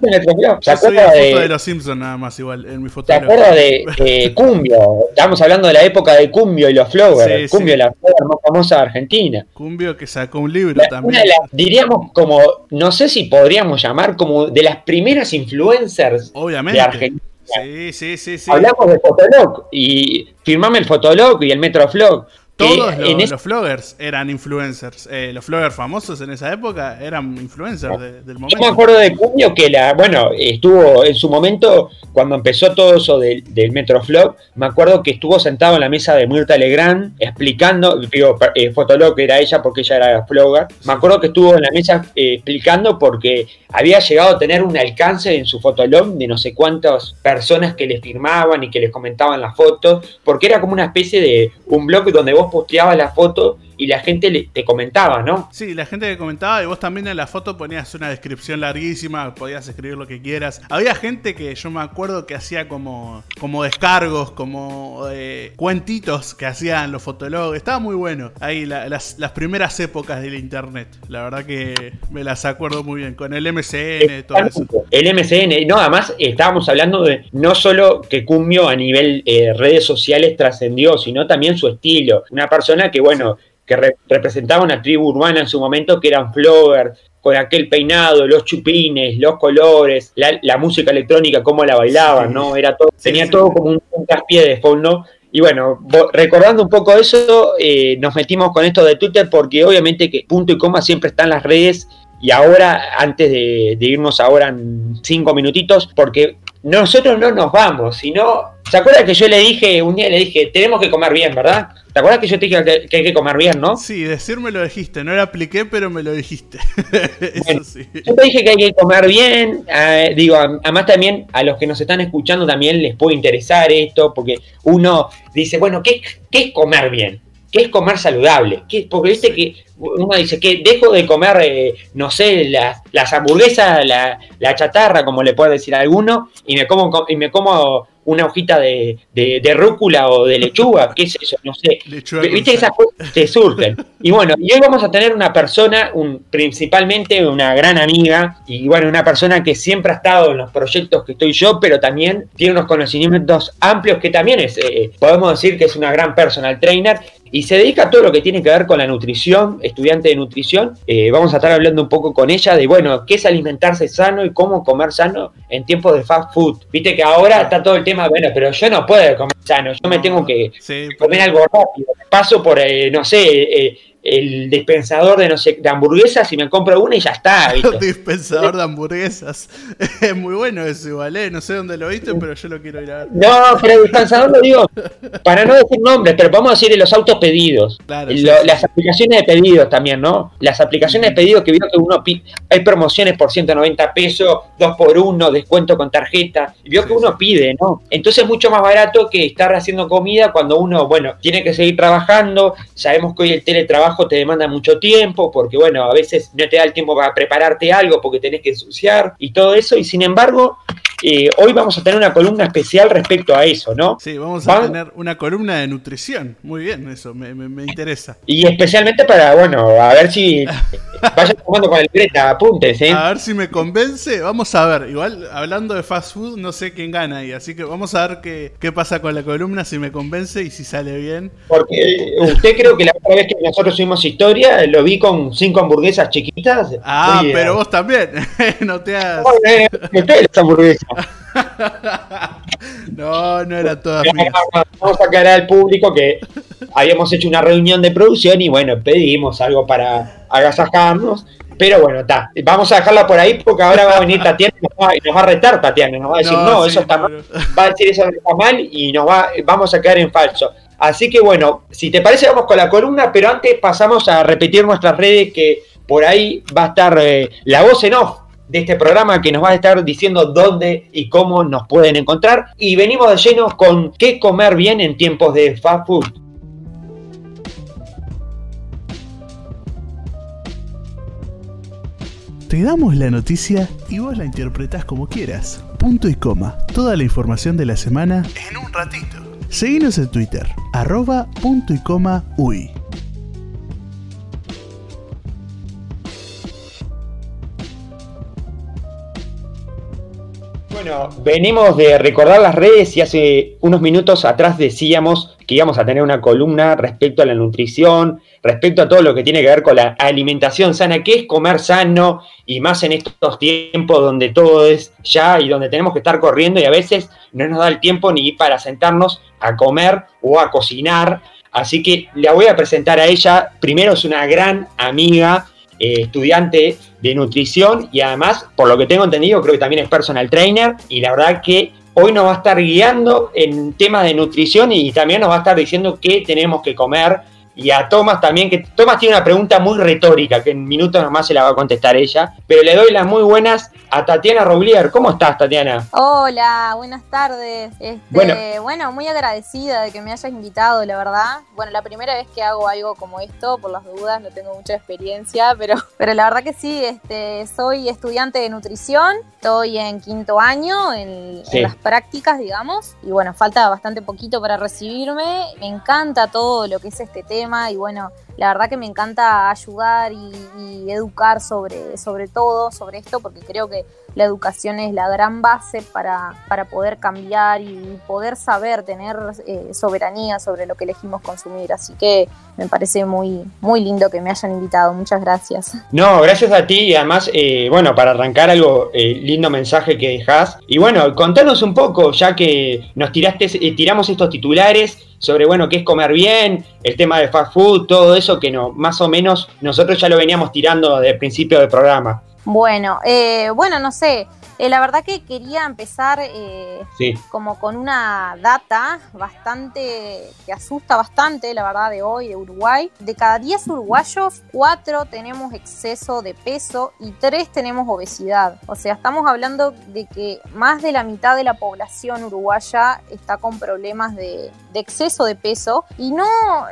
Speaker 1: Metroflog? ¿Se
Speaker 2: Yo soy la
Speaker 1: acuerda
Speaker 2: foto de
Speaker 1: de,
Speaker 2: los Simpsons nada más igual, en mi foto.
Speaker 1: ¿Se acuerda de Cumbio? Estamos hablando de la época de Cumbio y los Floggers.
Speaker 2: Sí,
Speaker 1: Cumbio,
Speaker 2: sí.
Speaker 1: la flogger más famosa de Argentina.
Speaker 2: Cumbio que sacó un libro
Speaker 1: La-
Speaker 2: también.
Speaker 1: una de las- diríamos como, no sé si podríamos llamar como de las primeras influencers
Speaker 2: Obviamente.
Speaker 1: de Argentina.
Speaker 2: Sí, sí, sí, sí.
Speaker 1: Hablamos de Fotolog y firmame el Fotolog y el Metroflog.
Speaker 2: Todos los,
Speaker 1: ese-
Speaker 2: los floggers eran influencers. Eh, los floggers famosos en esa época eran influencers de- del
Speaker 1: Yo
Speaker 2: momento.
Speaker 1: me acuerdo de Cumbio que la, bueno, estuvo en su momento, cuando empezó todo eso del, del Metroflog, me acuerdo que estuvo sentado en la mesa de Mirta Legrand explicando, digo, eh, Fotolog era ella porque ella era flogger, me acuerdo que estuvo en la mesa eh, explicando porque había llegado a tener un alcance en su Fotolog de no sé cuántas personas que les firmaban y que les comentaban las fotos, porque era como una especie de un blog donde vos posteabas la foto y la gente le- te comentaba, ¿no?
Speaker 2: Sí, la gente que comentaba y vos también en la foto ponías una descripción larguísima, podías escribir lo que quieras. Había gente que yo me acuerdo que hacía como, como descargos, como eh, cuentitos que hacían los fotólogos. Estaba muy bueno. Ahí la- las, las primeras épocas del internet. La verdad que me las acuerdo muy bien. Con el MCN, todo eso.
Speaker 1: El MCN, no, además estábamos hablando de no solo que Cumbio a nivel eh, redes sociales trascendió, sino también su estilo. Una persona que, bueno, que re- representaba una tribu urbana en su momento que eran floggers, con aquel peinado, los chupines, los colores, la, la música electrónica, cómo la bailaban,
Speaker 2: Sí.
Speaker 1: ¿no? Era todo,
Speaker 2: Sí,
Speaker 1: tenía
Speaker 2: sí.
Speaker 1: todo como un, un traspié de fondo. Y bueno, recordando un poco eso, eh, nos metimos con esto de Twitter porque obviamente que punto y coma siempre están las redes y ahora, antes de, de irnos ahora en cinco minutitos, porque nosotros no nos vamos, sino... ¿Se acuerda que yo le dije, un día le dije, tenemos que comer bien, ¿verdad? ¿Te acuerdas que yo te dije que, que hay que comer bien, no?
Speaker 2: Sí, decirme lo dijiste. No lo apliqué, pero me lo dijiste. eso
Speaker 1: Bueno,
Speaker 2: sí.
Speaker 1: Yo te dije que hay que comer bien, eh, digo, además también a los que nos están escuchando también les puede interesar esto, porque uno dice, bueno, ¿qué, qué es comer bien? ¿Qué es comer saludable? ¿Qué, porque viste que uno dice que dejo de comer, eh, no sé, las, las hamburguesas, la, la chatarra, como le puede decir a alguno, y me como, co- y me como una hojita de, de, de rúcula o de lechuga, qué es eso, no sé.
Speaker 2: Lechuga
Speaker 1: Viste esas cosas te surgen. Y bueno, y hoy vamos a tener una persona, un, principalmente una gran amiga, y bueno, una persona que siempre ha estado en los proyectos que estoy yo, pero también tiene unos conocimientos amplios que también es, eh, podemos decir que es una gran personal trainer y se dedica a todo lo que tiene que ver con la nutrición, estudiante de nutrición. Eh, vamos a estar hablando un poco con ella de, bueno, qué es alimentarse sano y cómo comer sano en tiempos de fast food. Viste que ahora está todo el tema, bueno, pero yo no puedo comer sano, yo me tengo que
Speaker 2: Sí,
Speaker 1: comer algo rápido. Paso por, eh, no sé, eh, el dispensador de, no sé, de hamburguesas y me compro una y ya está. ¿viste?
Speaker 2: dispensador de hamburguesas. Es muy bueno eso igual, ¿eh? No sé dónde lo viste, pero yo lo quiero ir a ver.
Speaker 1: No, pero el dispensador lo digo para no decir nombres, pero vamos a decir de los autos pedidos.
Speaker 2: Claro,
Speaker 1: Lo-
Speaker 2: sí, sí,
Speaker 1: las aplicaciones de pedidos también, ¿no? Las aplicaciones de pedidos que vio que uno pi- hay promociones por 190 pesos, 2 por 1 descuento con tarjeta. Vio que uno pide, ¿no? Entonces es mucho más barato que estar haciendo comida cuando uno, bueno, tiene que seguir trabajando. Sabemos que hoy el teletrabajo te demanda mucho tiempo, porque bueno, a veces no te da el tiempo para prepararte algo porque tenés que ensuciar y todo eso. Y sin embargo, eh, hoy vamos a tener una columna especial respecto a eso, ¿no?
Speaker 2: Sí, vamos a
Speaker 1: Van-
Speaker 2: tener una columna de nutrición. Muy bien, eso me, me- me interesa.
Speaker 1: Y especialmente para, bueno, a ver si vayan tomando con el libreta, apuntes, ¿eh?
Speaker 2: A ver si me convence. Vamos a ver. Igual, hablando de fast food, no sé quién gana ahí. Así que vamos a ver qué, qué pasa con la columna, si me convence y si sale bien.
Speaker 1: Porque usted creo que la otra vez que nosotros subimos historia, lo vi con cinco hamburguesas chiquitas.
Speaker 2: Ah, pero
Speaker 1: eh,
Speaker 2: vos también. no te hagas.
Speaker 1: no, eh, ustedes las hamburguesas.
Speaker 2: No, no era mías.
Speaker 1: Vamos a aclarar al público que habíamos hecho una reunión de producción y bueno, pedimos algo para agasajarnos. Pero bueno, está. Vamos a dejarla por ahí porque ahora va a venir Tatiana y nos va, y nos va a retar Tatiana. Nos va a decir,
Speaker 2: No,
Speaker 1: no,
Speaker 2: sí,
Speaker 1: eso está mal. Va a decir eso está mal y nos va, vamos a quedar en falso. Así que bueno, si te parece, vamos con la columna, pero antes pasamos a repetir nuestras redes que por ahí va a estar eh, la voz en off de este programa que nos va a estar diciendo dónde y cómo nos pueden encontrar. Y venimos de lleno con qué comer bien en tiempos de fast food.
Speaker 2: Te damos la noticia y vos la interpretás como quieras. Punto y coma. Toda la información de la semana en un ratito. Seguinos en Twitter, arroba punto y coma uy.
Speaker 1: Bueno, venimos de recordar las redes y hace unos minutos atrás decíamos que íbamos a tener una columna respecto a la nutrición, respecto a todo lo que tiene que ver con la alimentación sana, qué es comer sano y más en estos tiempos donde todo es ya y donde tenemos que estar corriendo y a veces no nos da el tiempo ni para sentarnos a comer o a cocinar. Así que la voy a presentar a ella. Primero es una gran amiga, eh, estudiante de nutrición y además, por lo que tengo entendido, creo que también es personal trainer y la verdad que hoy nos va a estar guiando en temas de nutrición y también nos va a estar diciendo qué tenemos que comer y a Tomás también, que Tomás tiene una pregunta muy retórica, que en minutos nomás se la va a contestar ella, pero le doy las muy buenas a Tatiana Roblier. ¿Cómo estás, Tatiana?
Speaker 4: Hola, buenas tardes. Este, bueno. bueno, muy agradecida de que me hayas invitado, la verdad. Bueno, la primera vez que hago algo como esto, por las dudas, no tengo mucha experiencia, pero, pero la verdad que sí, este, soy estudiante de nutrición, estoy en quinto año en, en las prácticas, digamos, y bueno, falta bastante poquito para recibirme. Me encanta todo lo que es este tema y bueno, la verdad que me encanta ayudar y, educar sobre, sobre todo, sobre esto, porque creo que la educación es la gran base para, para poder cambiar y poder saber tener eh, soberanía sobre lo que elegimos consumir. Así que me parece muy, muy lindo que me hayan invitado. Muchas gracias.
Speaker 1: No, gracias a ti y además, eh, bueno, para arrancar algo, eh, lindo mensaje que dejas. Y bueno, contanos un poco, ya que nos tiraste, tiramos estos titulares sobre, bueno, qué es comer bien, el tema de fast food, todo eso que no, más o menos nosotros ya lo veníamos tirando desde el principio del programa.
Speaker 4: Bueno, eh, bueno, no sé, eh, la verdad que quería empezar eh, como con una data bastante, que asusta bastante, la verdad, de hoy, de Uruguay. De cada 10 uruguayos, 4 tenemos exceso de peso y 3 tenemos obesidad. O sea, estamos hablando de que más de la mitad de la población uruguaya está con problemas de, de exceso de peso. Y no,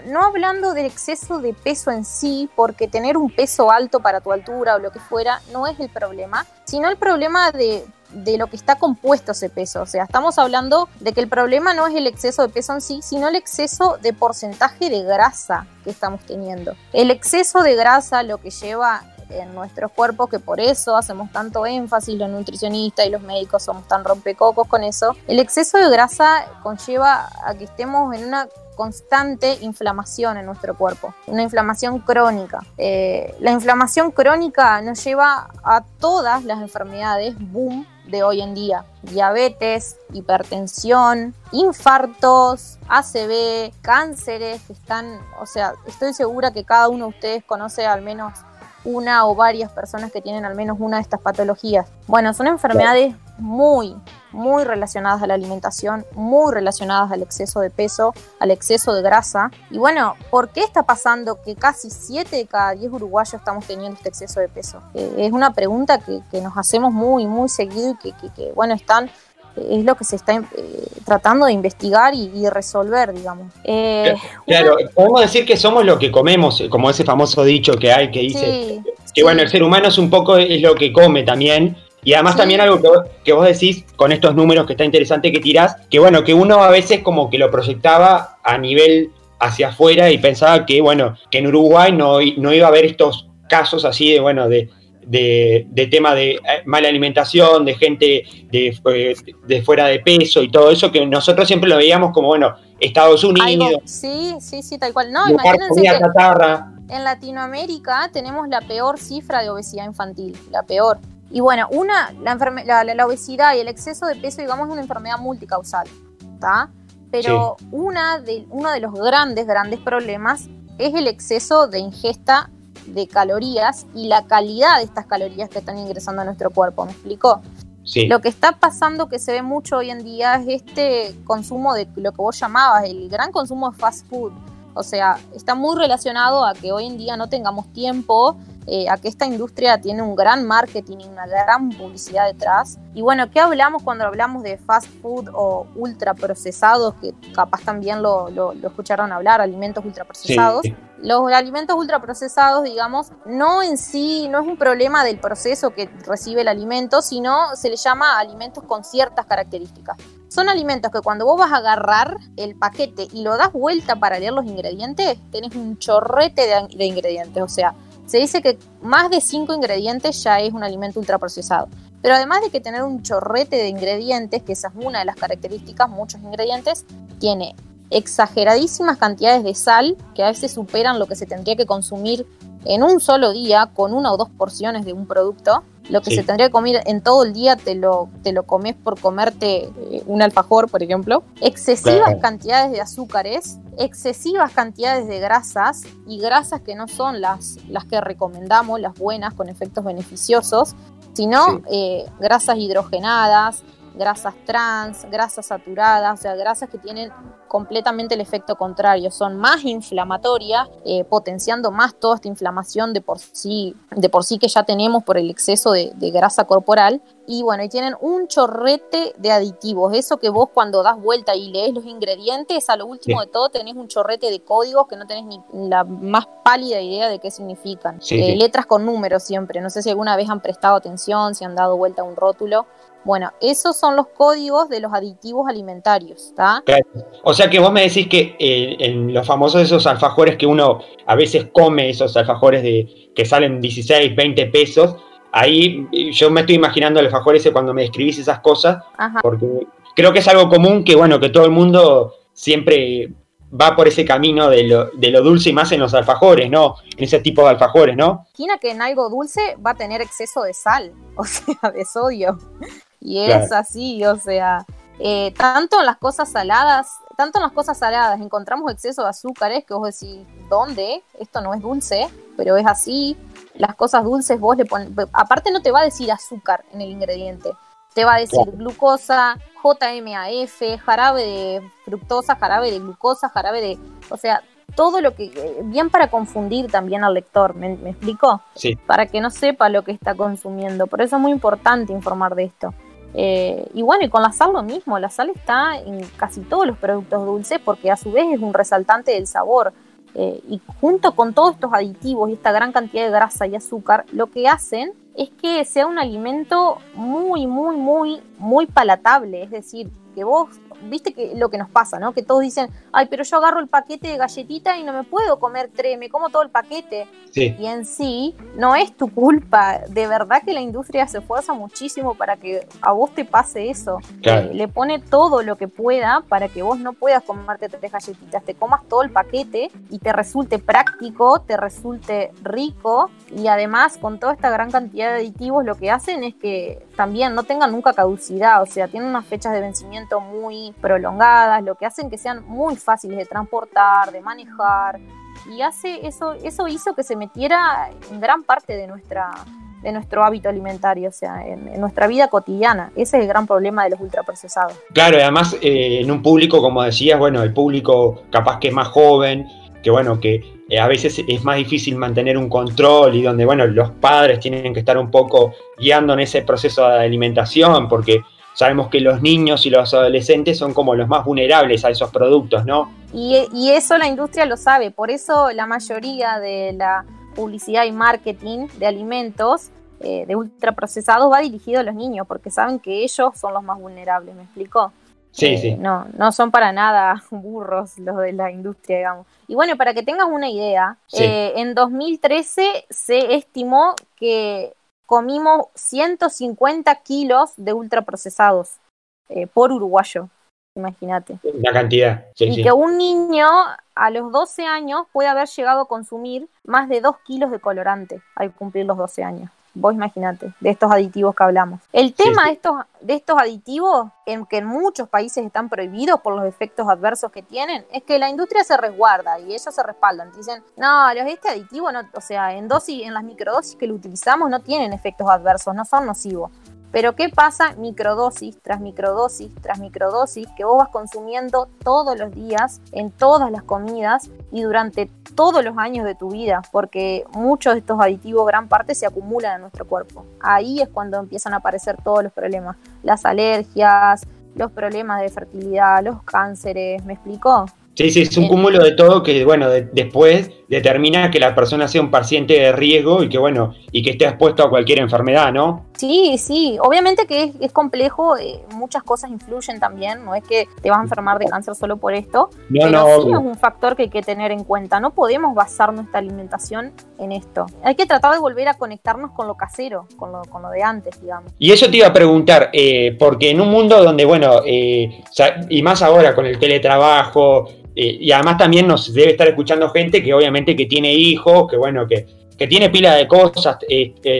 Speaker 4: no hablando del exceso de peso en sí, porque tener un peso alto para tu altura o lo que fuera no es el problema, sino el problema de, lo que está compuesto ese peso. O sea, estamos hablando de que el problema no es el exceso de peso en sí, sino el exceso de porcentaje de grasa que estamos teniendo. El exceso de grasa lo que lleva en nuestros cuerpos, que por eso hacemos tanto énfasis los nutricionistas y los médicos somos tan rompecocos con eso, el exceso de grasa conlleva a que estemos en una constante inflamación en nuestro cuerpo, una inflamación crónica. Eh, la inflamación crónica nos lleva a todas las enfermedades boom de hoy en día. Diabetes, hipertensión, infartos, ACV, cánceres que están, o sea, estoy segura que cada uno de ustedes conoce al menos una o varias personas que tienen al menos una de estas patologías. Bueno, son enfermedades muy, muy relacionadas a la alimentación, muy relacionadas al exceso de peso, al exceso de grasa. Y bueno, ¿por qué está pasando que casi 7 de cada 10 uruguayos estamos teniendo este exceso de peso? Eh, es una pregunta que, nos hacemos muy, muy seguido y que, bueno, están es lo que se está eh, tratando de investigar y, resolver, digamos.
Speaker 1: Eh, claro, podemos decir que somos lo que comemos, como ese famoso dicho que hay que dice que bueno, el ser humano es un poco es lo que come también y además también algo que vos, decís con estos números que está interesante que tirás, que bueno, que uno a veces como que lo proyectaba a nivel hacia afuera y pensaba que bueno, que en Uruguay no, no iba a haber estos casos así de bueno, de, de, tema de eh, mala alimentación, de gente de, de, fuera de peso y todo eso, que nosotros siempre lo veíamos como, bueno, Estados Unidos.
Speaker 4: sí, sí, sí, tal cual. No, imagínense que en Latinoamérica tenemos la peor cifra de obesidad infantil, la peor. Y bueno, una, la, la, obesidad y el exceso de peso, digamos, es una enfermedad multicausal, ¿está? Pero una de, uno de los grandes, grandes problemas es el exceso de ingesta de calorías y la calidad de estas calorías que están ingresando a nuestro cuerpo, ¿me explico? Sí. Lo que está pasando que se ve mucho hoy en día es este consumo de lo que vos llamabas, el gran consumo de fast food. O sea, está muy relacionado a que hoy en día no tengamos tiempo eh, a que esta industria tiene un gran marketing y una gran publicidad detrás. Y bueno, ¿qué hablamos cuando hablamos de fast food o ultraprocesados? Que capaz también lo, escucharon hablar, alimentos ultraprocesados. Los alimentos ultraprocesados, digamos, no en sí, no es un problema del proceso que recibe el alimento, sino se le llama alimentos con ciertas características. Son alimentos que cuando vos vas a agarrar el paquete y lo das vuelta para leer los ingredientes, tenés un chorrete de, de ingredientes. O sea, se dice que más de cinco ingredientes ya es un alimento ultraprocesado. Pero además de que tener un chorrete de ingredientes, que esa es una de las características, muchos ingredientes, tiene exageradísimas cantidades de sal que a veces superan lo que se tendría que consumir en un solo día con una o dos porciones de un producto. Lo que se tendría que comer en todo el día te lo, te lo comes por comerte eh, un alfajor, por ejemplo. Excesivas cantidades de azúcares, excesivas cantidades de grasas y grasas que no son las, las que recomendamos, las buenas con efectos beneficiosos, sino eh, grasas hidrogenadas, grasas trans, grasas saturadas, o sea, grasas que tienen completamente el efecto contrario, son más inflamatorias, eh, potenciando más toda esta inflamación de por sí, de por sí que ya tenemos por el exceso de, grasa corporal. Y bueno, y tienen un chorrete de aditivos. Eso que vos cuando das vuelta y lees los ingredientes, a lo último de todo tenés un chorrete de códigos que no tenés ni la más pálida idea de qué significan. Eh, letras con números siempre. No sé si alguna vez han prestado atención, si han dado vuelta a un rótulo. Bueno, esos son los códigos de los aditivos alimentarios, ¿está?
Speaker 1: O sea que vos me decís que eh, en los famosos esos alfajores que uno a veces come, esos alfajores de que salen 16, 20 pesos, ahí yo me estoy imaginando el alfajor ese cuando me describís esas cosas, porque creo que es algo común que, bueno, que todo el mundo siempre va por ese camino de lo, de lo dulce y más en los alfajores, ¿no? En ese tipo de alfajores, ¿no?
Speaker 4: Imagina que en algo dulce va a tener exceso de sal, o sea, de sodio. Y es así, o sea, eh, tanto en las cosas saladas, tanto en las cosas saladas encontramos exceso de azúcares que vos decís, ¿dónde? Esto no es dulce, pero es así. Las cosas dulces vos le pones, aparte no te va a decir azúcar en el ingrediente, te va a decir glucosa, JMAF, jarabe de fructosa, jarabe de glucosa, jarabe de, o sea, todo lo que, eh, bien para confundir también al lector, ¿me, me explico?
Speaker 1: Sí.
Speaker 4: Para que no sepa lo que está consumiendo. Por eso es muy importante informar de esto. Eh, y bueno, y con la sal lo mismo, la sal está en casi todos los productos dulces porque a su vez es un resaltante del sabor. Eh, y junto con todos estos aditivos y esta gran cantidad de grasa y azúcar, lo que hacen es que sea un alimento muy, muy, muy, muy palatable. Es decir, vos viste que lo que nos pasa, ¿no? Que todos dicen, ay, pero yo agarro el paquete de galletita y no me puedo comer tres, me como todo el paquete. Y en sí, no es tu culpa. De verdad que la industria se esfuerza muchísimo para que a vos te pase eso. Eh, le pone todo lo que pueda para que vos no puedas comerte tres galletitas, te comas todo el paquete y te resulte práctico, te resulte rico y además con toda esta gran cantidad de aditivos lo que hacen es que también no tengan nunca caducidad, o sea, tienen unas fechas de vencimiento muy prolongadas, lo que hacen que sean muy fáciles de transportar, de manejar, y hace eso, eso hizo que se metiera en gran parte de nuestra de nuestro hábito alimentario, o sea, en, nuestra vida cotidiana. Ese es el gran problema de los ultraprocesados.
Speaker 1: Claro, además eh, en un público, como decías, bueno, el público capaz que es más joven, que bueno, que eh, a veces es más difícil mantener un control y donde, bueno, los padres tienen que estar un poco guiando en ese proceso de alimentación, porque sabemos que los niños y los adolescentes son como los más vulnerables a esos productos, ¿no?
Speaker 4: Y, eso la industria lo sabe, por eso la mayoría de la publicidad y marketing de alimentos eh, de ultraprocesados va dirigido a los niños, porque saben que ellos son los más vulnerables, ¿me explico?
Speaker 1: Sí, eh, sí.
Speaker 4: No, no son para nada burros los de la industria, digamos. Y bueno, para que tengas una idea, eh, en 2013 se estimó que comimos 150 kilos de ultraprocesados eh, por uruguayo, imagínate.
Speaker 1: La cantidad.
Speaker 4: y que un niño a los 12 años puede haber llegado a consumir más de 2 kilos de colorante al cumplir los 12 años. Vos imaginate, de estos aditivos que hablamos. El tema De, estos, de estos aditivos, en que en muchos países están prohibidos por los efectos adversos que tienen, es que la industria se resguarda y ellos se respaldan. Dicen, no, los, este aditivo, no, o sea, en dosis, en las microdosis que lo utilizamos no tienen efectos adversos, no son nocivos. Pero ¿qué pasa microdosis tras microdosis tras microdosis que vos vas consumiendo todos los días en todas las comidas y durante todos los años de tu vida? Porque muchos de estos aditivos, gran parte, se acumulan en nuestro cuerpo. Ahí es cuando empiezan a aparecer todos los problemas. Las alergias, los problemas de fertilidad, los cánceres, ¿me explicó?
Speaker 1: Sí, sí, es un cúmulo de todo que, bueno, después determina que la persona sea un paciente de riesgo y que, bueno, y que esté expuesto a cualquier enfermedad, ¿no?
Speaker 4: Sí, sí, obviamente que es, complejo, eh, muchas cosas influyen también, no es que te vas a enfermar de cáncer solo por esto, no, pero sí es un factor que hay que tener en cuenta, no podemos basar nuestra alimentación en esto, hay que tratar de volver a conectarnos con lo casero, con lo, con lo de antes, digamos.
Speaker 1: Y eso te iba a preguntar, eh, porque en un mundo donde, bueno, eh, y más ahora con el teletrabajo, y además también nos debe estar escuchando gente que obviamente que tiene hijos, que bueno, que, que tiene pila de cosas,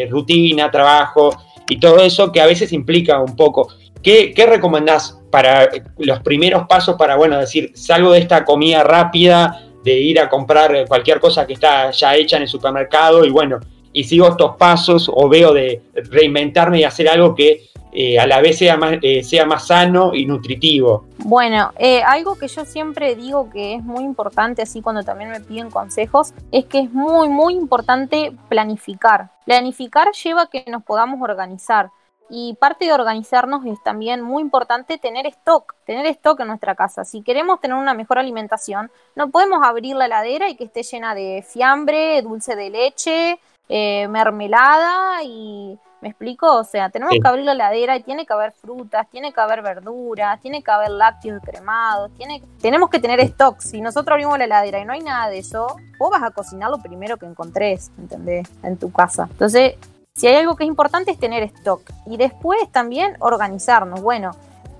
Speaker 1: rutina, trabajo, y todo eso que a veces implica un poco. ¿Qué, qué recomendás para los primeros pasos para, bueno, decir, salgo de esta comida rápida, de ir a comprar cualquier cosa que está ya hecha en el supermercado y bueno, y sigo estos pasos o veo de reinventarme y hacer algo que eh, a la vez sea más, eh, sea más sano y nutritivo.
Speaker 4: Bueno, eh, algo que yo siempre digo que es muy importante, así cuando también me piden consejos, es que es muy, muy importante planificar. Planificar lleva a que nos podamos organizar. Y parte de organizarnos es también muy importante tener stock, tener stock en nuestra casa. Si queremos tener una mejor alimentación, no podemos abrir la heladera y que esté llena de fiambre, dulce de leche, mermelada y ¿Me explico? O sea, tenemos que abrir la heladera y tiene que haber frutas, tiene que haber verduras, tiene que haber lácteos cremados, tiene, tenemos que tener stock. Si nosotros abrimos la heladera y no hay nada de eso, vos vas a cocinar lo primero que encontrés, ¿entendés? En tu casa. Entonces, si hay algo que es importante es tener stock. Y después también organizarnos. Bueno,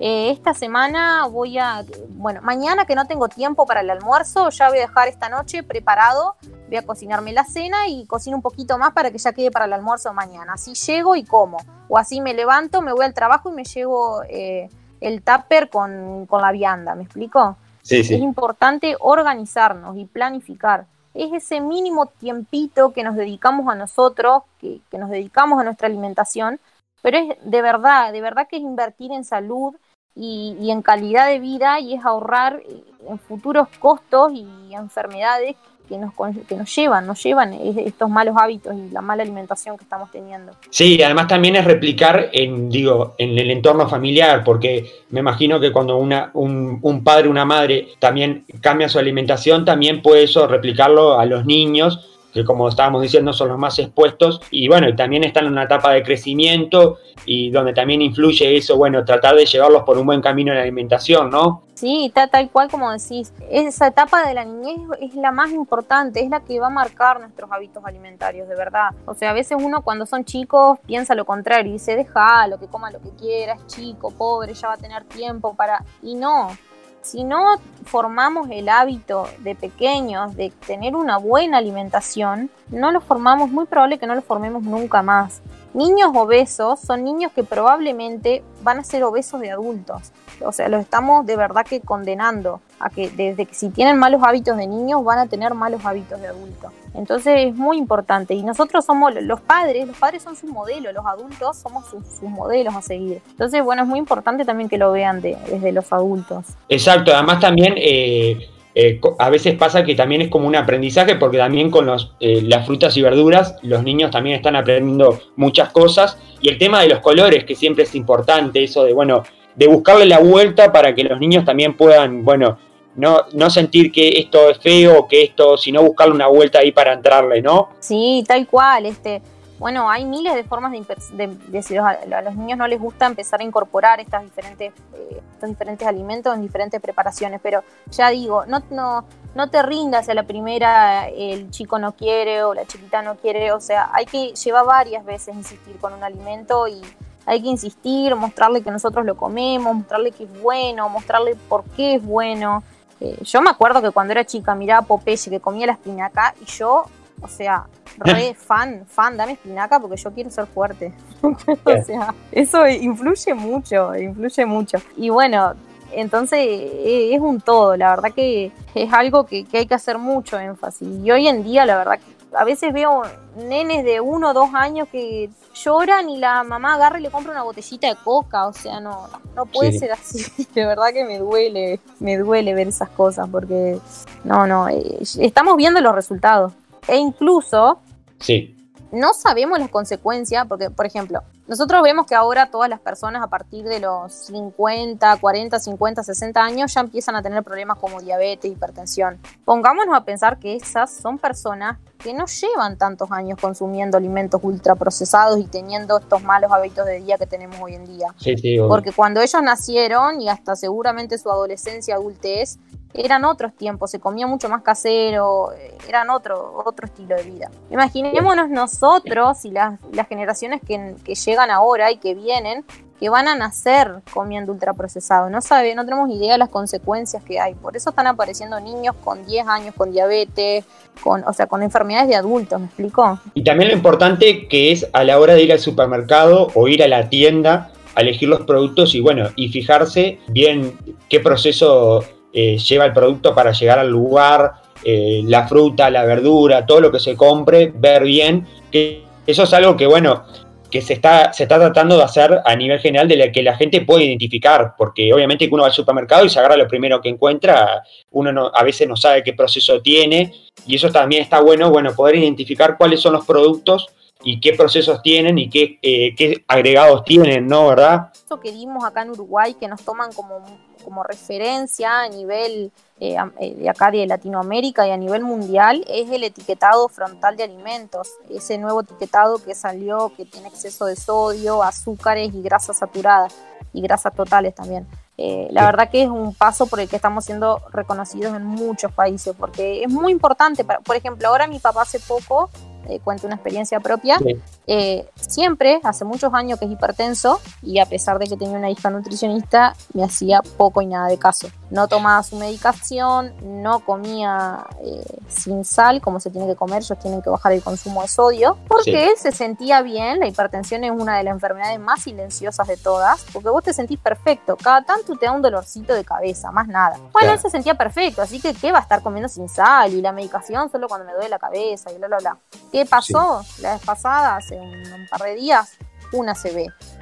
Speaker 4: eh, esta semana voy a, bueno, mañana que no tengo tiempo para el almuerzo, ya voy a dejar esta noche preparado, voy a cocinarme la cena y cocino un poquito más para que ya quede para el almuerzo mañana. Así llego y como. O así me levanto, me voy al trabajo y me llevo eh, el tupper con, la vianda, ¿me explico?
Speaker 1: Sí, sí.
Speaker 4: Es importante organizarnos y planificar. Es ese mínimo tiempito que nos dedicamos a nosotros, que, que nos dedicamos a nuestra alimentación, pero es de verdad, de verdad que es invertir en salud, y, en calidad de vida y es ahorrar en futuros costos y enfermedades que nos, que nos llevan, nos llevan estos malos hábitos y la mala alimentación que estamos teniendo.
Speaker 1: Sí, además también es replicar en, digo, en el entorno familiar, porque me imagino que cuando una, un, un padre, una madre también cambia su alimentación, también puede eso replicarlo a los niños que como estábamos diciendo son los más expuestos y bueno, también están en una etapa de crecimiento y donde también influye eso, bueno, tratar de llevarlos por un buen camino en la alimentación, ¿no?
Speaker 4: Sí, está tal cual como decís, esa etapa de la niñez es la más importante, es la que va a marcar nuestros hábitos alimentarios, de verdad. O sea, a veces uno cuando son chicos piensa lo contrario y dice, deja lo que coma lo que quiera, es chico, pobre, ya va a tener tiempo para... Y no, si no formamos el hábito de pequeños de tener una buena alimentación, no lo formamos, muy probable que no lo formemos nunca más. Niños obesos son niños que probablemente van a ser obesos de adultos. O sea, los estamos de verdad que condenando a que desde que si tienen malos hábitos de niños van a tener malos hábitos de adultos. Entonces es muy importante. Y nosotros somos los padres, los padres son sus modelos, los adultos somos sus, modelos a seguir. Entonces, bueno, es muy importante también que lo vean desde los adultos.
Speaker 1: Exacto, además también... Eh, eh, a veces pasa que también es como un aprendizaje porque también con los, eh, las frutas y verduras los niños también están aprendiendo muchas cosas y el tema de los colores que siempre es importante, eso de bueno, de buscarle la vuelta para que los niños también puedan, bueno, no, no sentir que esto es feo que esto, sino buscarle una vuelta ahí para entrarle, ¿no?
Speaker 4: Sí, tal cual, este, bueno, hay miles de formas de, de, a, los niños no les gusta empezar a incorporar estas diferentes, eh, estos diferentes alimentos en diferentes preparaciones, pero ya digo, no, no, no te rindas a la primera, el chico no quiere o la chiquita no quiere, o sea, hay que llevar varias veces insistir con un alimento y hay que insistir, mostrarle que nosotros lo comemos, mostrarle que es bueno, mostrarle por qué es bueno. Eh, yo me acuerdo que cuando era chica miraba a Popeye que comía la espinaca y yo, o sea, re fan, fan, dame espinaca porque yo quiero ser fuerte. o sea, eso influye mucho, influye mucho. Y bueno, entonces e, es un todo, la verdad que es algo que, que hay que hacer mucho énfasis. Y hoy en día, la verdad que a veces veo nenes de uno o dos años que lloran y la mamá agarra y le compra una botellita de coca, o sea, no, no puede ser así, de verdad que me duele, me duele ver esas cosas, porque no, no, eh, estamos viendo los resultados, e incluso
Speaker 1: sí.
Speaker 4: No sabemos las consecuencias, porque, por ejemplo, Nosotros vemos que ahora todas las personas a partir de los 50, 40, 50, 60 años ya empiezan a tener problemas como diabetes, hipertensión. Pongámonos a pensar que esas son personas que no llevan tantos años consumiendo alimentos ultraprocesados y teniendo estos malos hábitos de día que tenemos hoy en día. Porque cuando ellos nacieron y hasta seguramente su adolescencia, adultez, eran otros tiempos, se comía mucho más casero, eh, eran otro, otro estilo de vida. Imaginémonos nosotros y las, las generaciones que, que, llegan ahora y que vienen, que van a nacer comiendo ultraprocesado. No sabe, no tenemos idea de las consecuencias que hay. Por eso están apareciendo niños con 10 años con diabetes, con, o sea, con enfermedades de adultos, ¿me explico?
Speaker 1: Y también lo importante que es a la hora de ir al supermercado o ir a la tienda, a elegir los productos y bueno, y fijarse bien qué proceso eh, lleva el producto para llegar al lugar, eh, la fruta, la verdura, todo lo que se compre, ver bien. Que eso es algo que, bueno, que se está, se está tratando de hacer a nivel general de la que la gente puede identificar, porque obviamente que uno va al supermercado y se agarra lo primero que encuentra, uno a veces no sabe qué proceso tiene, y eso también está bueno, bueno, poder identificar cuáles son los productos y qué procesos tienen y qué, eh, qué agregados tienen, ¿no? ¿Verdad?
Speaker 4: Eso que dimos acá en Uruguay, que nos toman como como referencia a nivel eh, eh, de acá de Latinoamérica y a nivel mundial es el etiquetado frontal de alimentos, ese nuevo etiquetado que salió que tiene exceso de sodio, azúcares y grasas saturadas y grasas totales también. Eh, la verdad que es un paso por el que estamos siendo reconocidos en muchos países, porque es muy importante. por ejemplo, ahora mi papá hace poco eh, cuento una experiencia propia, eh, siempre, hace muchos años que es hipertenso y a pesar de que tenía una hija nutricionista, me hacía poco y nada de caso. No tomaba su medicación, no comía eh, sin sal como se tiene que comer, ellos tienen que bajar el consumo de sodio, porque él se sentía bien, la hipertensión es una de las enfermedades más silenciosas de todas, porque vos te sentís perfecto, cada tanto te da un dolorcito de cabeza, más nada. Bueno, él se sentía perfecto, así que ¿qué va a estar comiendo sin sal? Y la medicación solo cuando me duele la cabeza y bla, bla, bla. ¿Qué pasó la vez pasada, hace un, par de días? Una. Ah,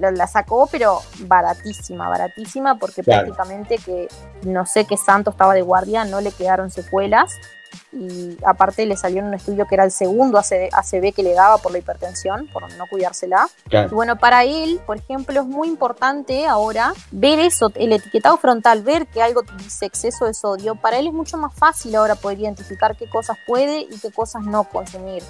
Speaker 4: la sacó, pero baratísima, baratísima, porque prácticamente que no sé qué santo estaba de guardia, no le quedaron secuelas y aparte le salió en un estudio que era el segundo ACV, que le daba por la hipertensión, por no cuidársela. Y bueno, para él, por ejemplo, es muy importante ahora ver eso, el etiquetado frontal, ver que algo dice exceso de sodio. Para él es mucho más fácil ahora poder identificar qué cosas puede y qué cosas no consumir.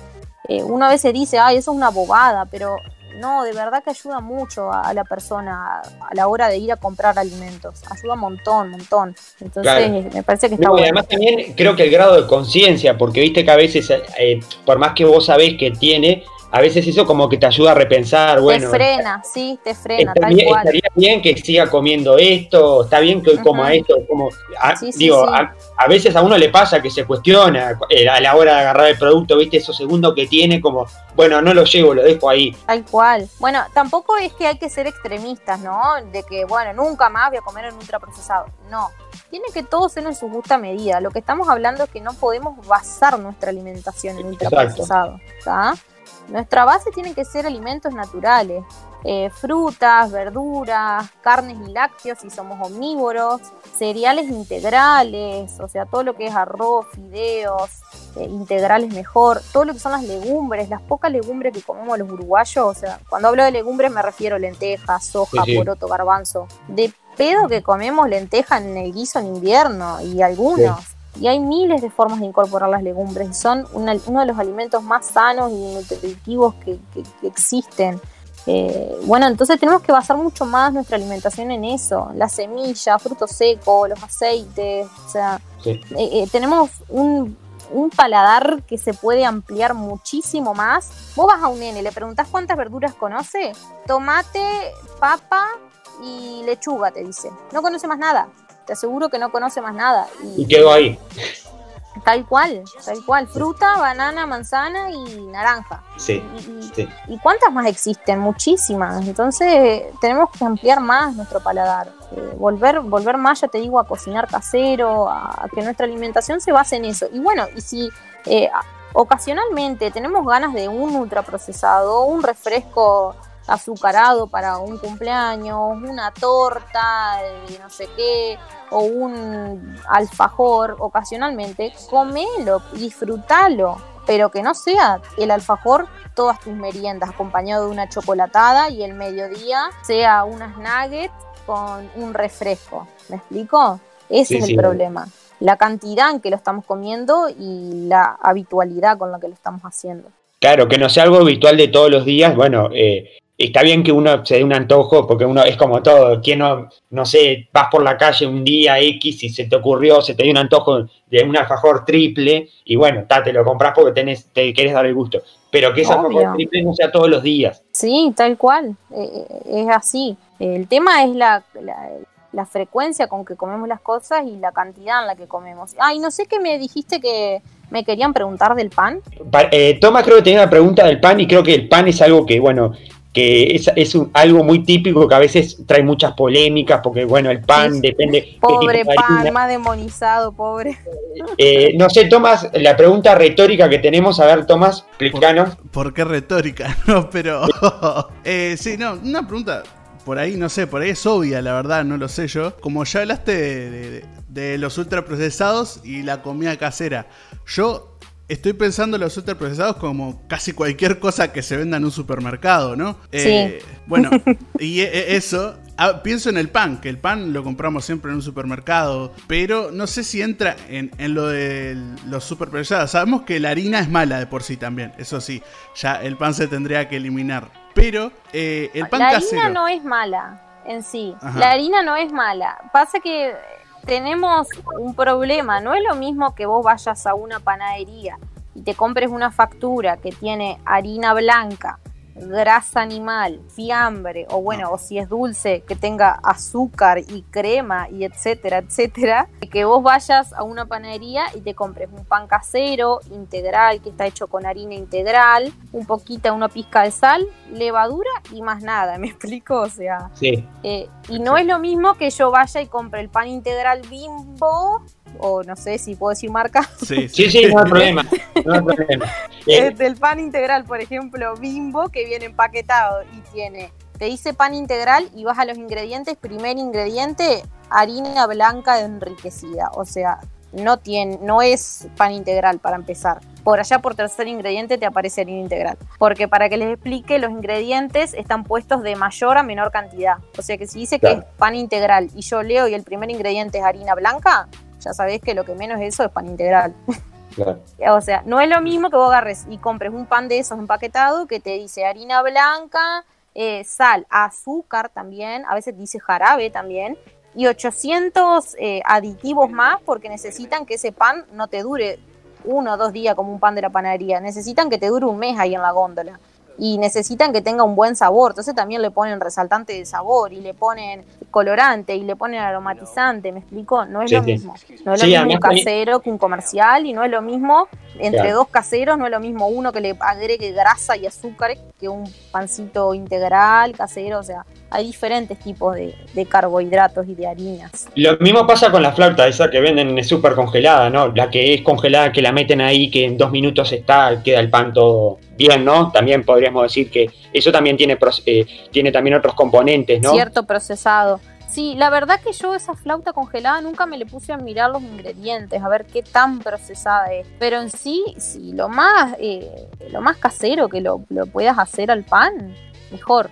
Speaker 4: Eh, una vez se dice, ay, eso es una bobada, pero no, de verdad que ayuda mucho a, la persona a la hora de ir a comprar alimentos. Ayuda un montón, un montón. Entonces, me parece que está bueno.
Speaker 1: Además, también creo que el grado de conciencia, porque viste que a veces, eh, por más que vos sabés que tiene, a veces eso como que te ayuda a repensar, bueno.
Speaker 4: Te frena, sí, te frena,
Speaker 1: tal cual. Estaría bien que siga comiendo esto, está bien que hoy coma esto, como, digo, A, veces a uno le pasa que se cuestiona eh, a la hora de agarrar el producto, viste, esos segundos que tiene, como, bueno, no lo llevo, lo dejo ahí.
Speaker 4: Tal cual. Bueno, tampoco es que hay que ser extremistas, ¿no? De que, bueno, nunca más voy a comer en ultraprocesado. No, tiene que todo ser en su justa medida. Lo que estamos hablando es que no podemos basar nuestra alimentación en ultraprocesado, ¿está? Nuestra base tiene que ser alimentos naturales, eh, frutas, verduras, carnes y lácteos si somos omnívoros, cereales integrales, o sea, todo lo que es arroz, fideos, eh, integrales mejor, todo lo que son las legumbres, las pocas legumbres que comemos los uruguayos, o sea, cuando hablo de legumbres me refiero a lentejas, soja, poroto, garbanzo. De pedo que comemos lenteja en el guiso en invierno y algunos. Y hay miles de formas de incorporar las legumbres. Son uno de los alimentos más sanos y nutritivos que, existen. Eh, bueno, entonces tenemos que basar mucho más nuestra alimentación en eso. Las semillas, frutos secos, los aceites. O sea, eh, eh, tenemos un, un paladar que se puede ampliar muchísimo más. Vos vas a un nene, le preguntás cuántas verduras conoce. Tomate, papa y lechuga, te dice. No conoce más nada te aseguro que no conoce más nada.
Speaker 1: Y, quedó ahí.
Speaker 4: Tal cual, tal cual. Fruta, banana, manzana y naranja.
Speaker 1: Sí.
Speaker 4: Y, cuántas más existen? Muchísimas. Entonces tenemos que ampliar más nuestro paladar. Eh, volver, volver más, ya te digo, a cocinar casero, a, que nuestra alimentación se base en eso. Y bueno, y si eh, ocasionalmente tenemos ganas de un ultraprocesado, un refresco azucarado para un cumpleaños, una torta, de no sé qué, o un alfajor ocasionalmente, comelo, disfrútalo, pero que no sea el alfajor todas tus meriendas acompañado de una chocolatada y el mediodía sea unas nuggets con un refresco. ¿Me explico? Ese es el problema. La cantidad en que lo estamos comiendo y la habitualidad con la que lo estamos haciendo.
Speaker 1: Claro, que no sea algo habitual de todos los días. Bueno, eh, está bien que uno se dé un antojo, porque uno es como todo. ¿Quién no, no sé, vas por la calle un día X y se te ocurrió, se te dio un antojo de un alfajor triple y bueno, te lo compras porque tenés, te quieres dar el gusto. Pero que ese alfajor triple no sea todos los días.
Speaker 4: Sí, tal cual. Eh, eh, es así. El tema es la, la, frecuencia con que comemos las cosas y la cantidad en la que comemos. Ay, no sé qué me dijiste que me querían preguntar del pan.
Speaker 1: Eh, Tomás creo que tenía una pregunta del pan y creo que el pan es algo que, bueno, que es, es algo muy típico que a veces trae muchas polémicas, porque bueno, el pan depende...
Speaker 4: Pobre pan, más demonizado, pobre.
Speaker 1: Eh, no sé, Tomás, la pregunta retórica que tenemos, a ver, Tomás, explícanos.
Speaker 2: ¿Por, qué retórica? No, pero... eh, sí, no, una pregunta por ahí, no sé, por ahí es obvia, la verdad, no lo sé yo. Como ya hablaste de, de, de los ultraprocesados y la comida casera, yo Estoy pensando en los ultraprocesados como casi cualquier cosa que se venda en un supermercado, ¿no?
Speaker 4: Eh,
Speaker 2: bueno, y e, e, eso, ah, pienso en el pan, que el pan lo compramos siempre en un supermercado, pero no sé si entra en, lo de los superprocesados. Sabemos que la harina es mala de por sí también, eso sí, ya el pan se tendría que eliminar. Pero eh, el pan casero...
Speaker 4: La harina no es mala en sí, la harina no es mala. Pasa que tenemos un problema. No es lo mismo que vos vayas a una panadería y te compres una factura que tiene harina blanca, grasa animal, fiambre, o bueno, o si es dulce, que tenga azúcar y crema y etcétera, etcétera, que vos vayas a una panadería y te compres un pan casero, integral, que está hecho con harina integral, un poquito, una pizca de sal, levadura y más nada, ¿me explico? O sea,
Speaker 1: sí.
Speaker 4: Eh, y no es lo mismo que yo vaya y compre el pan integral bimbo o no sé si puedo decir marca.
Speaker 1: Sí, sí, no hay problema. No hay problema.
Speaker 4: el pan integral, por ejemplo, bimbo, que viene empaquetado y tiene, te dice pan integral y vas a los ingredientes, primer ingrediente, harina blanca enriquecida. O sea, no, tiene, no es pan integral para empezar. Por allá por tercer ingrediente te aparece harina integral. Porque para que les explique, los ingredientes están puestos de mayor a menor cantidad. O sea que si dice que es pan integral y yo leo y el primer ingrediente es harina blanca, ya sabés que lo que menos es eso es pan integral. o sea, no es lo mismo que vos agarres y compres un pan de esos empaquetado que te dice harina blanca, eh, sal, azúcar también, a veces dice jarabe también, y 800 eh, aditivos más porque necesitan que ese pan no te dure uno o dos días como un pan de la panadería, necesitan que te dure un mes ahí en la góndola y necesitan que tenga un buen sabor. Entonces también le ponen resaltante de sabor y le ponen colorante y le ponen aromatizante, ¿me explico? No es lo mismo. No es lo mismo un casero que un comercial y no es lo mismo entre dos caseros, no es lo mismo uno que le agregue grasa y azúcar que un pancito integral casero, o sea, hay diferentes tipos de, carbohidratos y de harinas.
Speaker 1: Lo mismo pasa con la flauta, esa que venden súper congelada, ¿no? La que es congelada, que la meten ahí, que en dos minutos está, queda el pan todo bien, ¿no? También podríamos decir que eso también tiene, eh, tiene también otros componentes, ¿no?
Speaker 4: Cierto procesado. Sí, la verdad que yo esa flauta congelada nunca me le puse a mirar los ingredientes, a ver qué tan procesada es. Pero en sí, sí, lo más, eh, lo más casero que lo, lo puedas hacer al pan, mejor.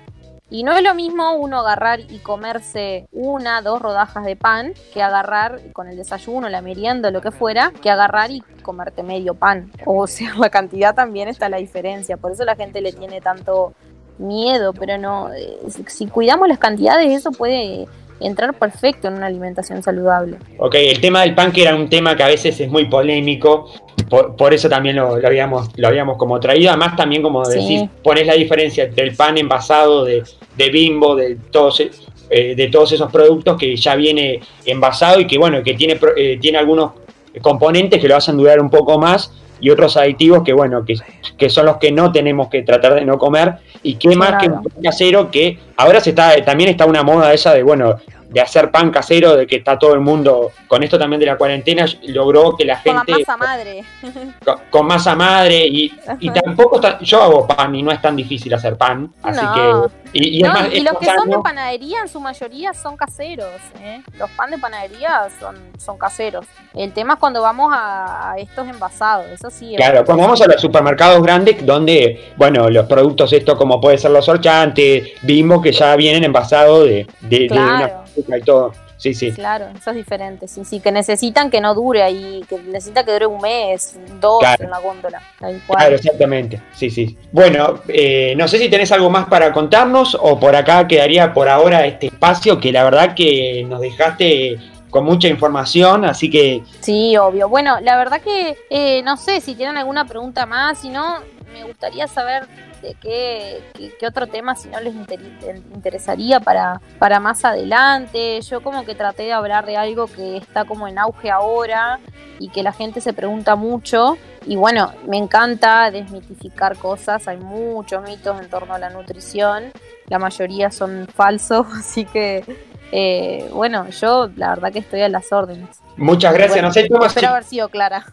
Speaker 4: Y no es lo mismo uno agarrar y comerse una, dos rodajas de pan que agarrar con el desayuno, la merienda, lo que fuera, que agarrar y comerte medio pan. O sea, la cantidad también está la diferencia. Por eso la gente le tiene tanto miedo, pero no, eh, si cuidamos las cantidades, eso puede entrar perfecto en una alimentación saludable.
Speaker 1: Ok, el tema del pan que era un tema que a veces es muy polémico, por, eso también lo, habíamos, lo habíamos como traído, además también como decís, pones la diferencia entre el pan envasado de, bimbo, de todos, eh, de todos esos productos que ya viene envasado y que bueno, que tiene, eh, tiene algunos componentes que lo hacen durar un poco más y otros aditivos que bueno, que, que son los que no tenemos que tratar de no comer. Y qué más que un casero que ahora se está también está una moda esa de bueno, de hacer pan casero, de que está todo el mundo, con esto también de la cuarentena, logró que la gente...
Speaker 4: Con masa madre.
Speaker 1: Con, masa madre y, y tampoco, yo hago pan y no es tan difícil hacer pan, así que...
Speaker 4: Y, los que son de panadería en su mayoría son caseros, ¿eh? los pan de panadería son, son caseros. El tema es cuando vamos a, estos envasados, eso sí.
Speaker 1: Claro, cuando vamos a los supermercados grandes donde, bueno, los productos estos como puede ser los sorchantes, bimbo que ya vienen envasados de, de, una y todo. Sí, sí.
Speaker 4: Claro, eso es diferente. Sí, sí, que necesitan que no dure ahí, que necesita que dure un mes, dos en la góndola.
Speaker 1: Claro, exactamente. Sí, sí. Bueno, eh, no sé si tenés algo más para contarnos o por acá quedaría por ahora este espacio que la verdad que nos dejaste con mucha información, así que...
Speaker 4: Sí, obvio. Bueno, la verdad que eh, no sé si tienen alguna pregunta más, si no, me gustaría saber de qué, qué, otro tema si no les interesaría para, para más adelante. Yo como que traté de hablar de algo que está como en auge ahora y que la gente se pregunta mucho. Y bueno, me encanta desmitificar cosas, hay muchos mitos en torno a la nutrición, la mayoría son falsos, así que eh, bueno, yo la verdad que estoy a las órdenes.
Speaker 1: Muchas gracias, no sé,
Speaker 4: Espero haber sido clara.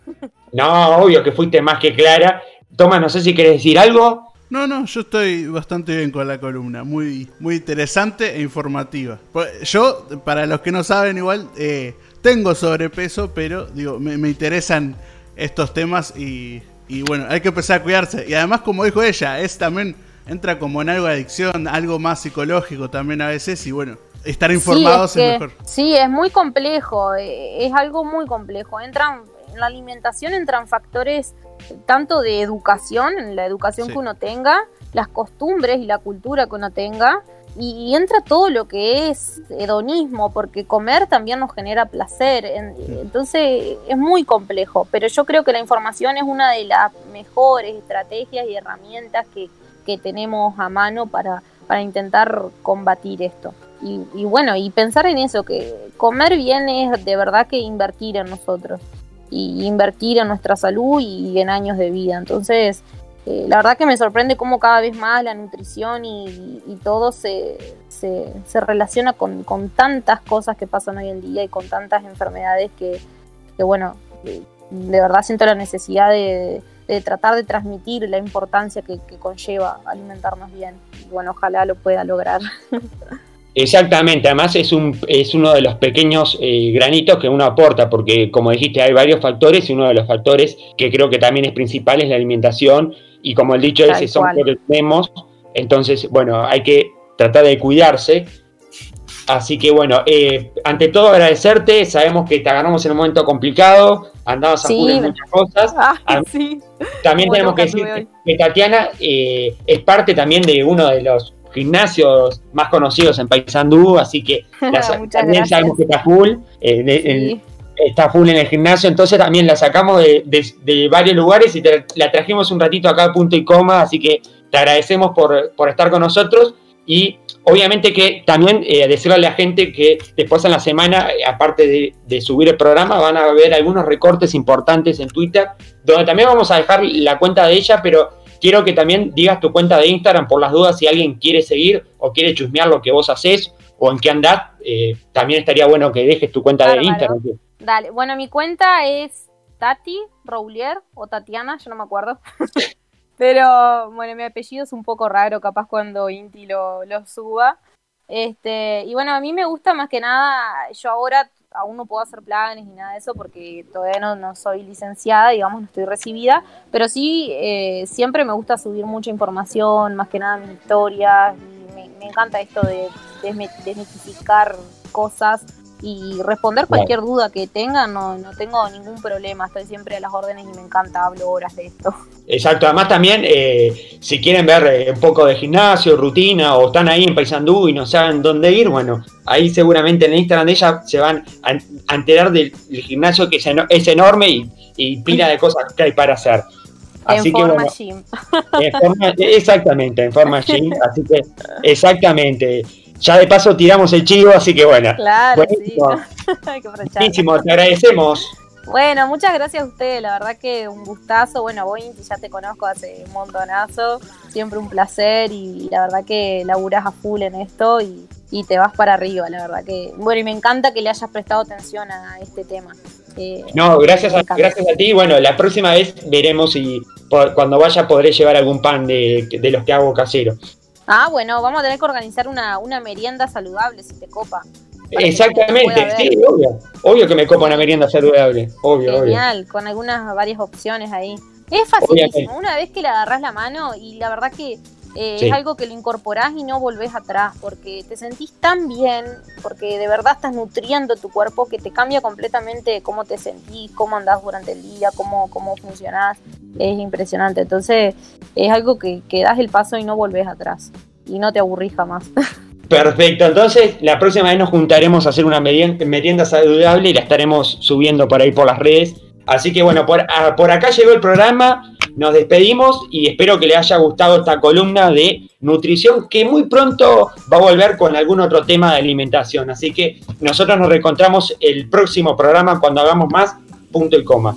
Speaker 1: No, obvio que fuiste más que clara. Tomás, no sé si quieres decir algo.
Speaker 2: No, no, yo estoy bastante bien con la columna, muy, muy interesante e informativa. Pues, yo, para los que no saben, igual eh, tengo sobrepeso, pero digo, me, interesan estos temas y, y, bueno, hay que empezar a cuidarse. Y además, como dijo ella, es también entra como en algo de adicción, algo más psicológico también a veces y bueno, estar informados es, mejor.
Speaker 4: Sí, es muy complejo, eh, es algo muy complejo. Entran en la alimentación entran factores tanto de educación, la educación que uno tenga, las costumbres y la cultura que uno tenga, y, entra todo lo que es hedonismo, porque comer también nos genera placer, entonces es muy complejo, pero yo creo que la información es una de las mejores estrategias y herramientas que, tenemos a mano para, para intentar combatir esto. Y, y, bueno, y pensar en eso, que comer bien es de verdad que invertir en nosotros y invertir en nuestra salud y en años de vida. Entonces, eh, la verdad que me sorprende cómo cada vez más la nutrición y, todo se, se, relaciona con, tantas cosas que pasan hoy en día y con tantas enfermedades que, bueno, de, verdad siento la necesidad de, tratar de transmitir la importancia que, que conlleva alimentarnos bien. Y bueno, ojalá lo pueda lograr.
Speaker 1: Exactamente, además es, un, es uno de los pequeños eh, granitos que uno aporta, porque como dijiste, hay varios factores y uno de los factores que creo que también es principal es la alimentación y como el dicho es, son lo que tenemos, entonces, bueno, hay que tratar de cuidarse. Así que bueno, eh, ante todo agradecerte, sabemos que te agarramos en un momento complicado, andabas a sí. muchas cosas. También tenemos que decir que, Tatiana eh, es parte también de uno de los gimnasios más conocidos en Paysandú, así que también sabemos que está full, eh, está full en el gimnasio, entonces también la sacamos de, varios lugares y la trajimos un ratito acá a punto y coma, así que te agradecemos por, estar con nosotros y obviamente que también eh, decirle a la gente que después en la semana, eh, aparte de, de, subir el programa, van a ver algunos recortes importantes en Twitter, donde también vamos a dejar la cuenta de ella, pero Quiero que también digas tu cuenta de Instagram por las dudas si alguien quiere seguir o quiere chusmear lo que vos haces o en qué andás. Eh, también estaría bueno que dejes tu cuenta de Instagram.
Speaker 4: Dale, bueno, mi cuenta es Tati Roulier o Tatiana, yo no me acuerdo. Pero bueno, mi apellido es un poco raro, capaz cuando Inti lo, lo suba. Este, y bueno, a mí me gusta más que nada, yo ahora aún no puedo hacer planes ni nada de eso porque todavía no, soy licenciada, digamos, no estoy recibida, pero sí eh, siempre me gusta subir mucha información, más que nada mis historias, me, me encanta esto de desmitificar cosas y responder cualquier duda que tengan, no, no tengo ningún problema, estoy siempre a las órdenes y me encanta, hablo horas de esto.
Speaker 1: Exacto, además también eh, si quieren ver eh, un poco de gimnasio, rutina o están ahí en Paysandú y no saben dónde ir, bueno, ahí seguramente en el Instagram de ella se van a, enterar del, gimnasio que es, enorme y, y, pila de cosas que hay para hacer.
Speaker 4: Así en que, forma gym.
Speaker 1: exactamente, en forma gym, así que exactamente. Ya de paso tiramos el chivo, así que bueno.
Speaker 4: Claro,
Speaker 1: buenísimo. te agradecemos.
Speaker 4: Bueno, muchas gracias a ustedes, la verdad que un gustazo. Bueno, vos ya te conozco hace un montonazo, siempre un placer y la verdad que laburás a full en esto y, y te vas para arriba, la verdad que, bueno, y me encanta que le hayas prestado atención a este tema.
Speaker 1: Eh, no, gracias a, gracias a ti. Bueno, la próxima vez veremos si cuando vaya podré llevar algún pan de, de los que hago casero.
Speaker 4: Ah, bueno, vamos a tener que organizar una, una merienda saludable si te copa.
Speaker 1: Exactamente, sí, obvio. Obvio que me copa una merienda saludable. Obvio,
Speaker 4: Genial, con algunas varias opciones ahí. Es facilísimo, una vez que le agarras la mano y la verdad que eh, es algo que lo incorporás y no volvés atrás porque te sentís tan bien, porque de verdad estás nutriendo tu cuerpo que te cambia completamente cómo te sentís, cómo andás durante el día, cómo, cómo funcionás. Es impresionante. Entonces es algo que, que das el paso y no volvés atrás y no te aburrís jamás.
Speaker 1: Perfecto, entonces la próxima vez nos juntaremos a hacer una merienda saludable y la estaremos subiendo por ahí por las redes. Así que bueno, por, ah, por acá llegó el programa, nos despedimos y espero que les haya gustado esta columna de nutrición que muy pronto va a volver con algún otro tema de alimentación. Así que nosotros nos reencontramos el próximo programa cuando hagamos más punto y coma.